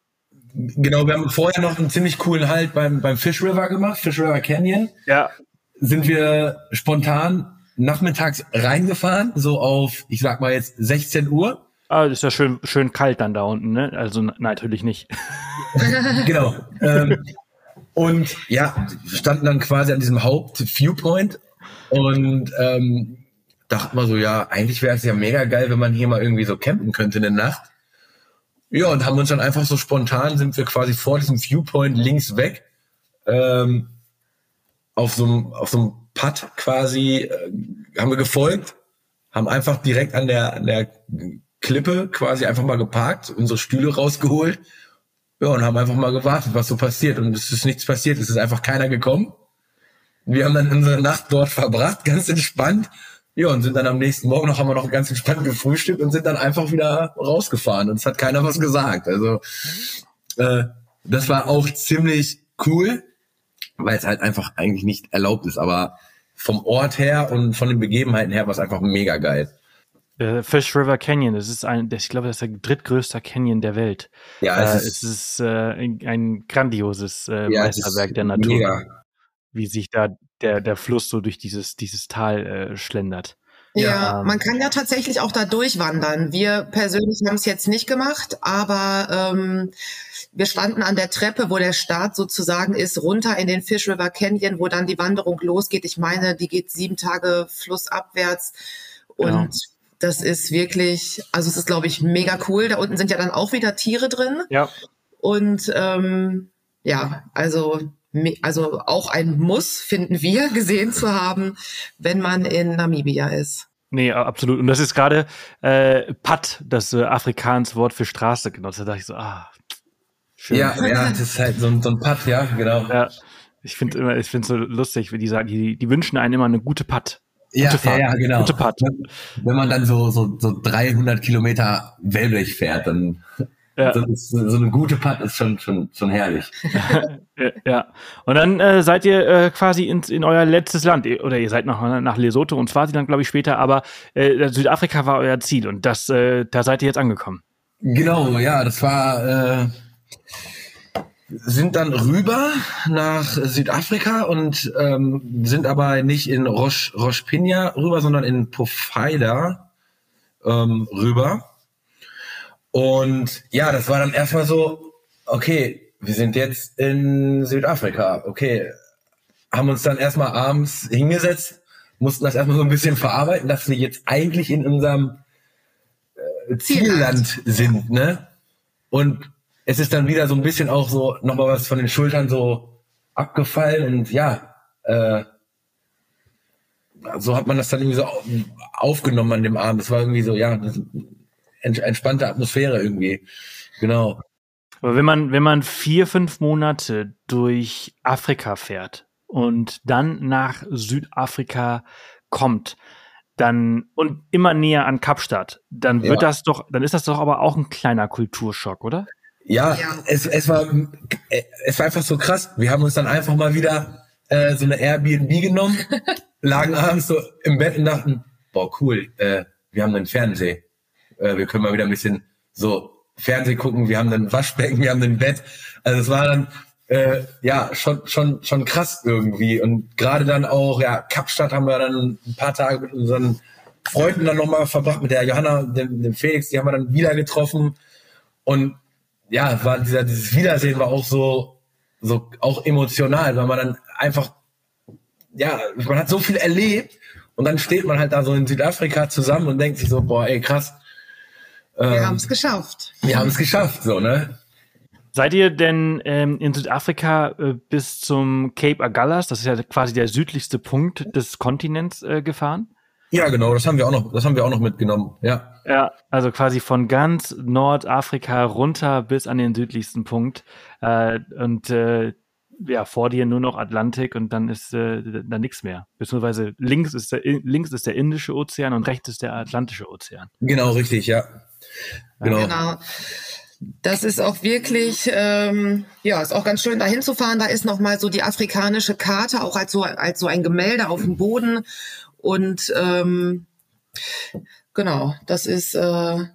Genau, wir haben vorher noch einen ziemlich coolen Halt beim, beim Fish River gemacht, Fish River Canyon. Ja. Sind wir spontan nachmittags reingefahren, so auf, ich sag mal jetzt 16 Uhr. Ah, ist ja schön, schön kalt dann da unten, ne? Also natürlich nicht. genau. Ähm, und ja, standen dann quasi an diesem Haupt-Viewpoint und ähm, dachten mal so, ja, eigentlich wäre es ja mega geil, wenn man hier mal irgendwie so campen könnte in der Nacht. Ja, und haben uns dann einfach so spontan, sind wir quasi vor diesem Viewpoint links weg, ähm, auf so einem, auf so einem Putt quasi, äh, haben wir gefolgt, haben einfach direkt an der, an der Klippe quasi einfach mal geparkt, unsere Stühle rausgeholt, ja, und haben einfach mal gewartet, was so passiert. Und es ist nichts passiert, es ist einfach keiner gekommen. Wir haben dann unsere Nacht dort verbracht, ganz entspannt, ja, und sind dann am nächsten Morgen noch, haben wir noch ganz entspannt gefrühstückt und sind dann einfach wieder rausgefahren und es hat keiner was gesagt. Also äh, das war auch ziemlich cool, weil es halt einfach eigentlich nicht erlaubt ist, aber vom Ort her und von den Begebenheiten her war es einfach mega geil. Fish River Canyon, das ist ein, ich glaube, das ist der drittgrößte Canyon der Welt. Ja, es, äh, ist, es ist äh, ein grandioses äh, ja, Meisterwerk der Natur. Mega wie sich da der, der Fluss so durch dieses, dieses Tal äh, schlendert. Ja, ja, man kann ja tatsächlich auch da durchwandern. Wir persönlich haben es jetzt nicht gemacht, aber ähm, wir standen an der Treppe, wo der Start sozusagen ist, runter in den Fish River Canyon, wo dann die Wanderung losgeht. Ich meine, die geht sieben Tage flussabwärts und genau. das ist wirklich, also es ist, glaube ich, mega cool. Da unten sind ja dann auch wieder Tiere drin. Ja. Und ähm, ja, also also auch ein Muss, finden wir, gesehen zu haben, wenn man in Namibia ist. Nee, absolut. Und das ist gerade äh, Pat, das äh, Afrikaans Wort für Straße genutzt. Da dachte ich so, ah, schön. Ja, ja, das ist halt so ein, so ein Pat, ja, genau. Ja, ich finde immer, ich finde so lustig, wie die sagen, die, die wünschen einen immer eine gute Pat. Ja, ja, ja, genau. Gute Pat. Wenn man dann so, so, so 300 Kilometer Wellblech fährt, dann ja. so, so, eine gute Putt ist schon, schon, schon herrlich. ja. Und dann äh, seid ihr äh, quasi in, in euer letztes Land, oder ihr seid nach, nach Lesotho und Swasiland, glaube ich, später, aber äh, Südafrika war euer Ziel und das, äh, da seid ihr jetzt angekommen. Genau, ja, das war, äh, sind dann rüber nach Südafrika und ähm, sind aber nicht in Roche, Roche Pina rüber, sondern in Pofida ähm, rüber. Und ja, das war dann erstmal so, okay, wir sind jetzt in Südafrika, okay, haben uns dann erstmal abends hingesetzt, mussten das erstmal so ein bisschen verarbeiten, dass wir jetzt eigentlich in unserem äh, Zielland sind, ne? Und es ist dann wieder so ein bisschen auch so nochmal was von den Schultern so abgefallen und ja, äh, so hat man das dann irgendwie so aufgenommen an dem Abend. Es war irgendwie so, ja, entspannte Atmosphäre irgendwie. Genau. Aber wenn man, wenn man vier, fünf Monate durch Afrika fährt und dann nach Südafrika kommt, dann und immer näher an Kapstadt, dann wird ja. das doch, dann ist das doch aber auch ein kleiner Kulturschock, oder? Ja, ja, Es, es war es war einfach so krass. Wir haben uns dann einfach mal wieder äh, so eine Airbnb genommen, lagen abends so im Bett und dachten, boah cool, äh, wir haben einen Fernseher, äh, wir können mal wieder ein bisschen so Fernseh gucken, wir haben ein Waschbecken, wir haben ein Bett. Also es war dann äh, ja schon schon schon krass irgendwie und gerade dann auch ja Kapstadt haben wir dann ein paar Tage mit unseren Freunden dann nochmal verbracht mit der Johanna, dem, dem Felix, die haben wir dann wieder getroffen und ja, war dieser, dieses Wiedersehen war auch so, so auch emotional, weil man dann einfach, ja, man hat so viel erlebt und dann steht man halt da so in Südafrika zusammen und denkt sich so, boah, ey, krass. Ähm, wir haben es geschafft. Wir haben es geschafft, so, ne? Seid ihr denn ähm, in Südafrika äh, bis zum Cape Agulhas, das ist ja quasi der südlichste Punkt des Kontinents, äh, gefahren? Ja, genau, das haben wir auch noch, das haben wir auch noch mitgenommen, ja. Ja, also quasi von ganz Nordafrika runter bis an den südlichsten Punkt. Äh, und äh, ja, vor dir nur noch Atlantik und dann ist äh, da nichts mehr. Beziehungsweise links ist, der, links ist der Indische Ozean und rechts ist der Atlantische Ozean. Genau, richtig, ja. Genau. genau. Das ist auch wirklich, ähm, ja, ist auch ganz schön, da hinzufahren. Da ist nochmal so die afrikanische Karte, auch als so, als so ein Gemälde auf dem Boden. Und ähm, genau, das ist. Äh,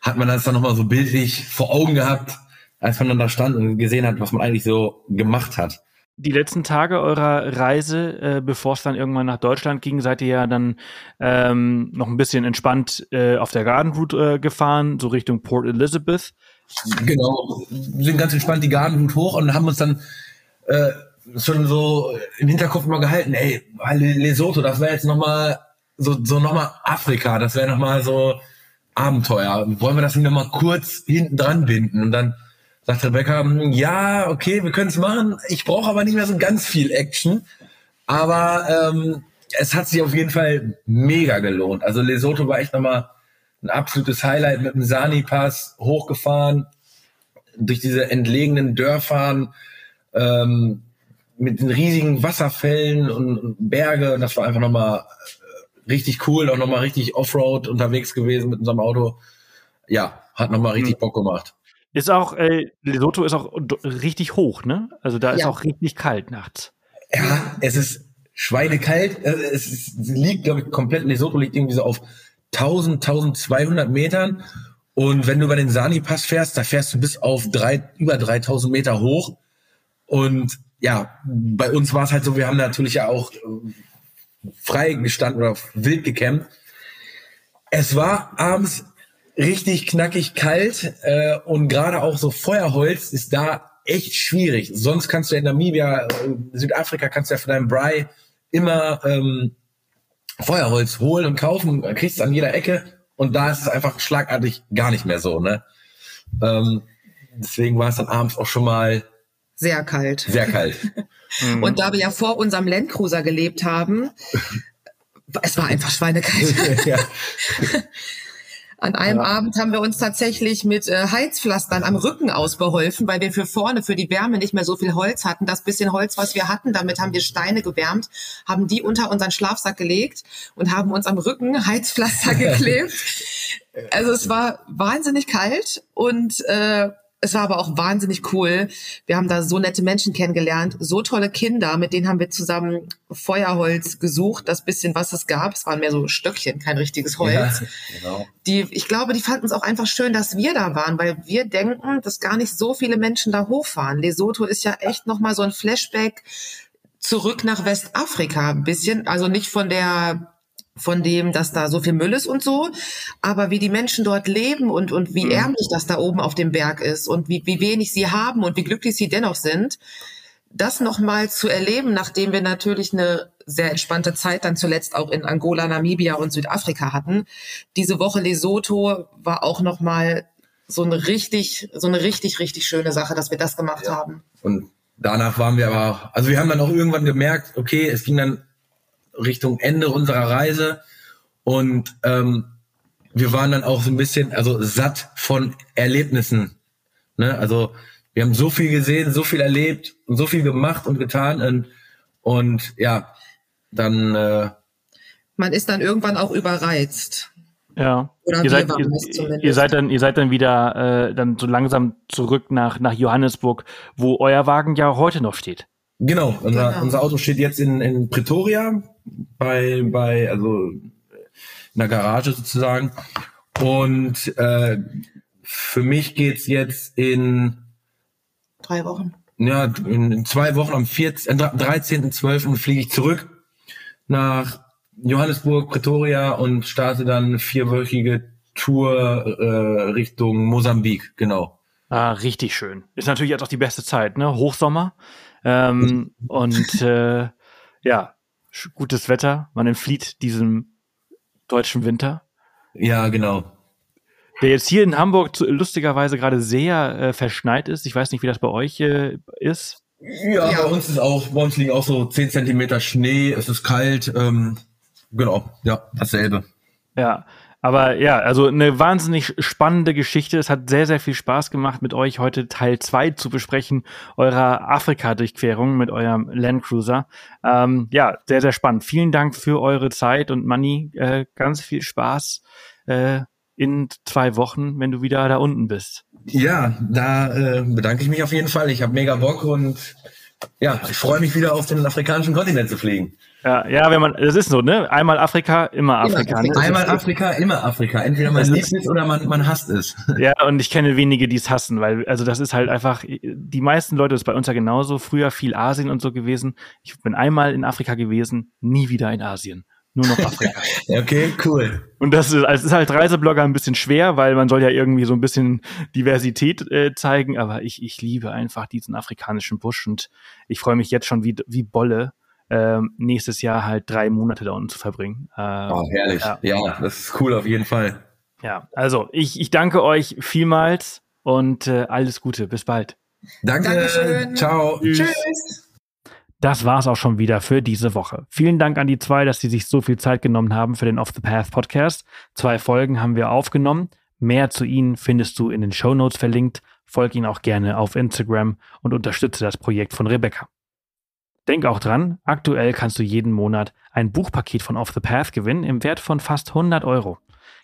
Hat man das dann nochmal so bildlich vor Augen gehabt, als man dann da stand und gesehen hat, was man eigentlich so gemacht hat? Die letzten Tage eurer Reise, äh, bevor es dann irgendwann nach Deutschland ging, seid ihr ja dann ähm, noch ein bisschen entspannt äh, auf der Garden Route äh, gefahren, so Richtung Port Elizabeth. Genau, sind ganz entspannt die Garden Route hoch und haben uns dann äh, schon so im Hinterkopf mal gehalten, ey, Lesotho, das wäre jetzt nochmal so, so nochmal Afrika, das wäre nochmal so Abenteuer. Wollen wir das nicht nochmal kurz hinten dran binden? Und dann sagt Rebecca, hm, ja, okay, wir können es machen. Ich brauche aber nicht mehr so ganz viel Action. Aber ähm, es hat sich auf jeden Fall mega gelohnt. Also Lesotho war echt nochmal ein absolutes Highlight mit dem Sani-Pass hochgefahren, durch diese entlegenen Dörfern, ähm, mit den riesigen Wasserfällen und, Berge. Und das war einfach nochmal richtig cool, auch nochmal richtig Offroad unterwegs gewesen mit unserem Auto. Ja, hat nochmal richtig mhm. Bock gemacht. Ist auch, äh, Lesotho ist auch richtig hoch, ne? Also da ist ja. auch richtig kalt nachts. Ja, es ist schweinekalt. Äh, es, ist, liegt, glaube ich, komplett, Lesotho liegt irgendwie so auf 1000, 1200 Metern. Und wenn du über den Sani-Pass fährst, da fährst du bis auf drei, über 3000 Meter hoch. Und ja, bei uns war es halt so, wir haben natürlich ja auch äh, frei gestanden oder wild gekämpft. Es war abends richtig knackig kalt äh, und gerade auch so Feuerholz ist da echt schwierig. Sonst kannst du in Namibia, äh, Südafrika kannst du ja von deinem Bry immer ähm, Feuerholz holen und kaufen, kriegst es an jeder Ecke und da ist es einfach schlagartig gar nicht mehr so. Ne? Ähm, deswegen war es dann abends auch schon mal sehr kalt. Sehr kalt. Mhm. Und da wir ja vor unserem Landcruiser gelebt haben, es war einfach schweinekalt. ja. An einem ja. Abend haben wir uns tatsächlich mit äh, Heizpflastern am Rücken ausbeholfen, weil wir für vorne für die Wärme nicht mehr so viel Holz hatten. Das bisschen Holz, was wir hatten, damit haben wir Steine gewärmt, haben die unter unseren Schlafsack gelegt und haben uns am Rücken Heizpflaster geklebt. Also es war wahnsinnig kalt und äh, es war aber auch wahnsinnig cool. Wir haben da so nette Menschen kennengelernt, so tolle Kinder, mit denen haben wir zusammen Feuerholz gesucht, das bisschen, was es gab. Es waren mehr so Stöckchen, kein richtiges Holz. Ja, genau. Die, ich glaube, die fanden es auch einfach schön, dass wir da waren, weil wir denken, dass gar nicht so viele Menschen da hochfahren. Lesotho ist ja echt nochmal so ein Flashback zurück nach Westafrika ein bisschen. Also nicht von der von dem, dass da so viel Müll ist und so, aber wie die Menschen dort leben und, und wie mhm. ärmlich das da oben auf dem Berg ist und wie, wie wenig sie haben und wie glücklich sie dennoch sind, das nochmal zu erleben, nachdem wir natürlich eine sehr entspannte Zeit dann zuletzt auch in Angola, Namibia und Südafrika hatten. Diese Woche Lesotho war auch nochmal so eine richtig, so eine richtig, richtig schöne Sache, dass wir das gemacht ja. haben. Und danach waren wir aber, also wir haben dann auch irgendwann gemerkt, okay, es ging dann Richtung Ende unserer Reise und ähm, wir waren dann auch so ein bisschen, also satt von Erlebnissen. Ne? Also wir haben so viel gesehen, so viel erlebt und so viel gemacht und getan und, und ja, dann. Äh, Man ist dann irgendwann auch überreizt. Ja. Oder ihr seid, ihr, ihr, seid dann, ihr seid dann wieder äh, dann so langsam zurück nach, nach Johannesburg, wo euer Wagen ja heute noch steht. Genau, unser, genau. unser Auto steht jetzt in, in Pretoria bei, bei, also in der Garage sozusagen. Und äh, für mich geht's jetzt in drei Wochen. Ja, in, in zwei Wochen am 14, äh, 13.12. fliege ich zurück nach Johannesburg, Pretoria und starte dann eine vierwöchige Tour äh, Richtung Mosambik, genau. Ah, richtig schön. Ist natürlich jetzt auch die beste Zeit, ne? Hochsommer. Ähm, und äh, ja, gutes Wetter. Man entflieht diesem deutschen Winter. Ja, genau. Der jetzt hier in Hamburg lustigerweise gerade sehr äh, verschneit ist. Ich weiß nicht, wie das bei euch äh, ist. Ja, ja, bei uns ist auch, bei uns liegen auch so 10 Zentimeter Schnee, es ist kalt. Ähm, genau, ja, dasselbe. Ja, aber ja, also eine wahnsinnig spannende Geschichte. Es hat sehr, sehr viel Spaß gemacht, mit euch heute Teil zwei zu besprechen, eurer Afrika-Durchquerung mit eurem Landcruiser. Ähm, ja, sehr, sehr spannend. Vielen Dank für eure Zeit und Manni, äh, ganz viel Spaß äh, in zwei Wochen, wenn du wieder da unten bist. Ja, da äh, bedanke ich mich auf jeden Fall. Ich habe mega Bock und ja, ich freue mich wieder auf den afrikanischen Kontinent zu fliegen. Ja, ja, wenn man, das ist so, ne? Einmal Afrika, immer Afrika. Immer, ne? Einmal Afrika, immer Afrika. Entweder man liebt es oder man, man hasst es. Ja, und ich kenne wenige, die es hassen, weil, also das ist halt einfach, die meisten Leute, das ist bei uns ja genauso, früher viel Asien und so gewesen. Ich bin einmal in Afrika gewesen, nie wieder in Asien. Nur noch Afrika. okay, cool. Und das ist, also ist halt Reiseblogger ein bisschen schwer, weil man soll ja irgendwie so ein bisschen Diversität äh, zeigen, aber ich, ich liebe einfach diesen afrikanischen Busch und ich freue mich jetzt schon wie, wie Bolle, ähm, nächstes Jahr halt drei Monate da unten zu verbringen. Ähm, oh, herrlich. Ja. ja, das ist cool auf jeden Fall. Ja, also ich, ich danke euch vielmals und äh, alles Gute. Bis bald. Danke. Dankeschön. Ciao. Tschüss. Tschüss. Das war's auch schon wieder für diese Woche. Vielen Dank an die zwei, dass sie sich so viel Zeit genommen haben für den Off the Path Podcast. Zwei Folgen haben wir aufgenommen. Mehr zu ihnen findest du in den Show Notes verlinkt. Folg ihnen auch gerne auf Instagram und unterstütze das Projekt von Rebecca. Denk auch dran, aktuell kannst du jeden Monat ein Buchpaket von Off the Path gewinnen im Wert von fast 100 Euro.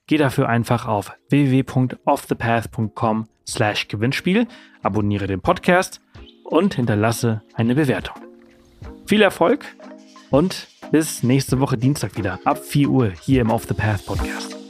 Geh dafür einfach auf www.offthepath.com slash Gewinnspiel, abonniere den Podcast und hinterlasse eine Bewertung. Viel Erfolg und bis nächste Woche Dienstag wieder ab 4 Uhr hier im Off the Path Podcast.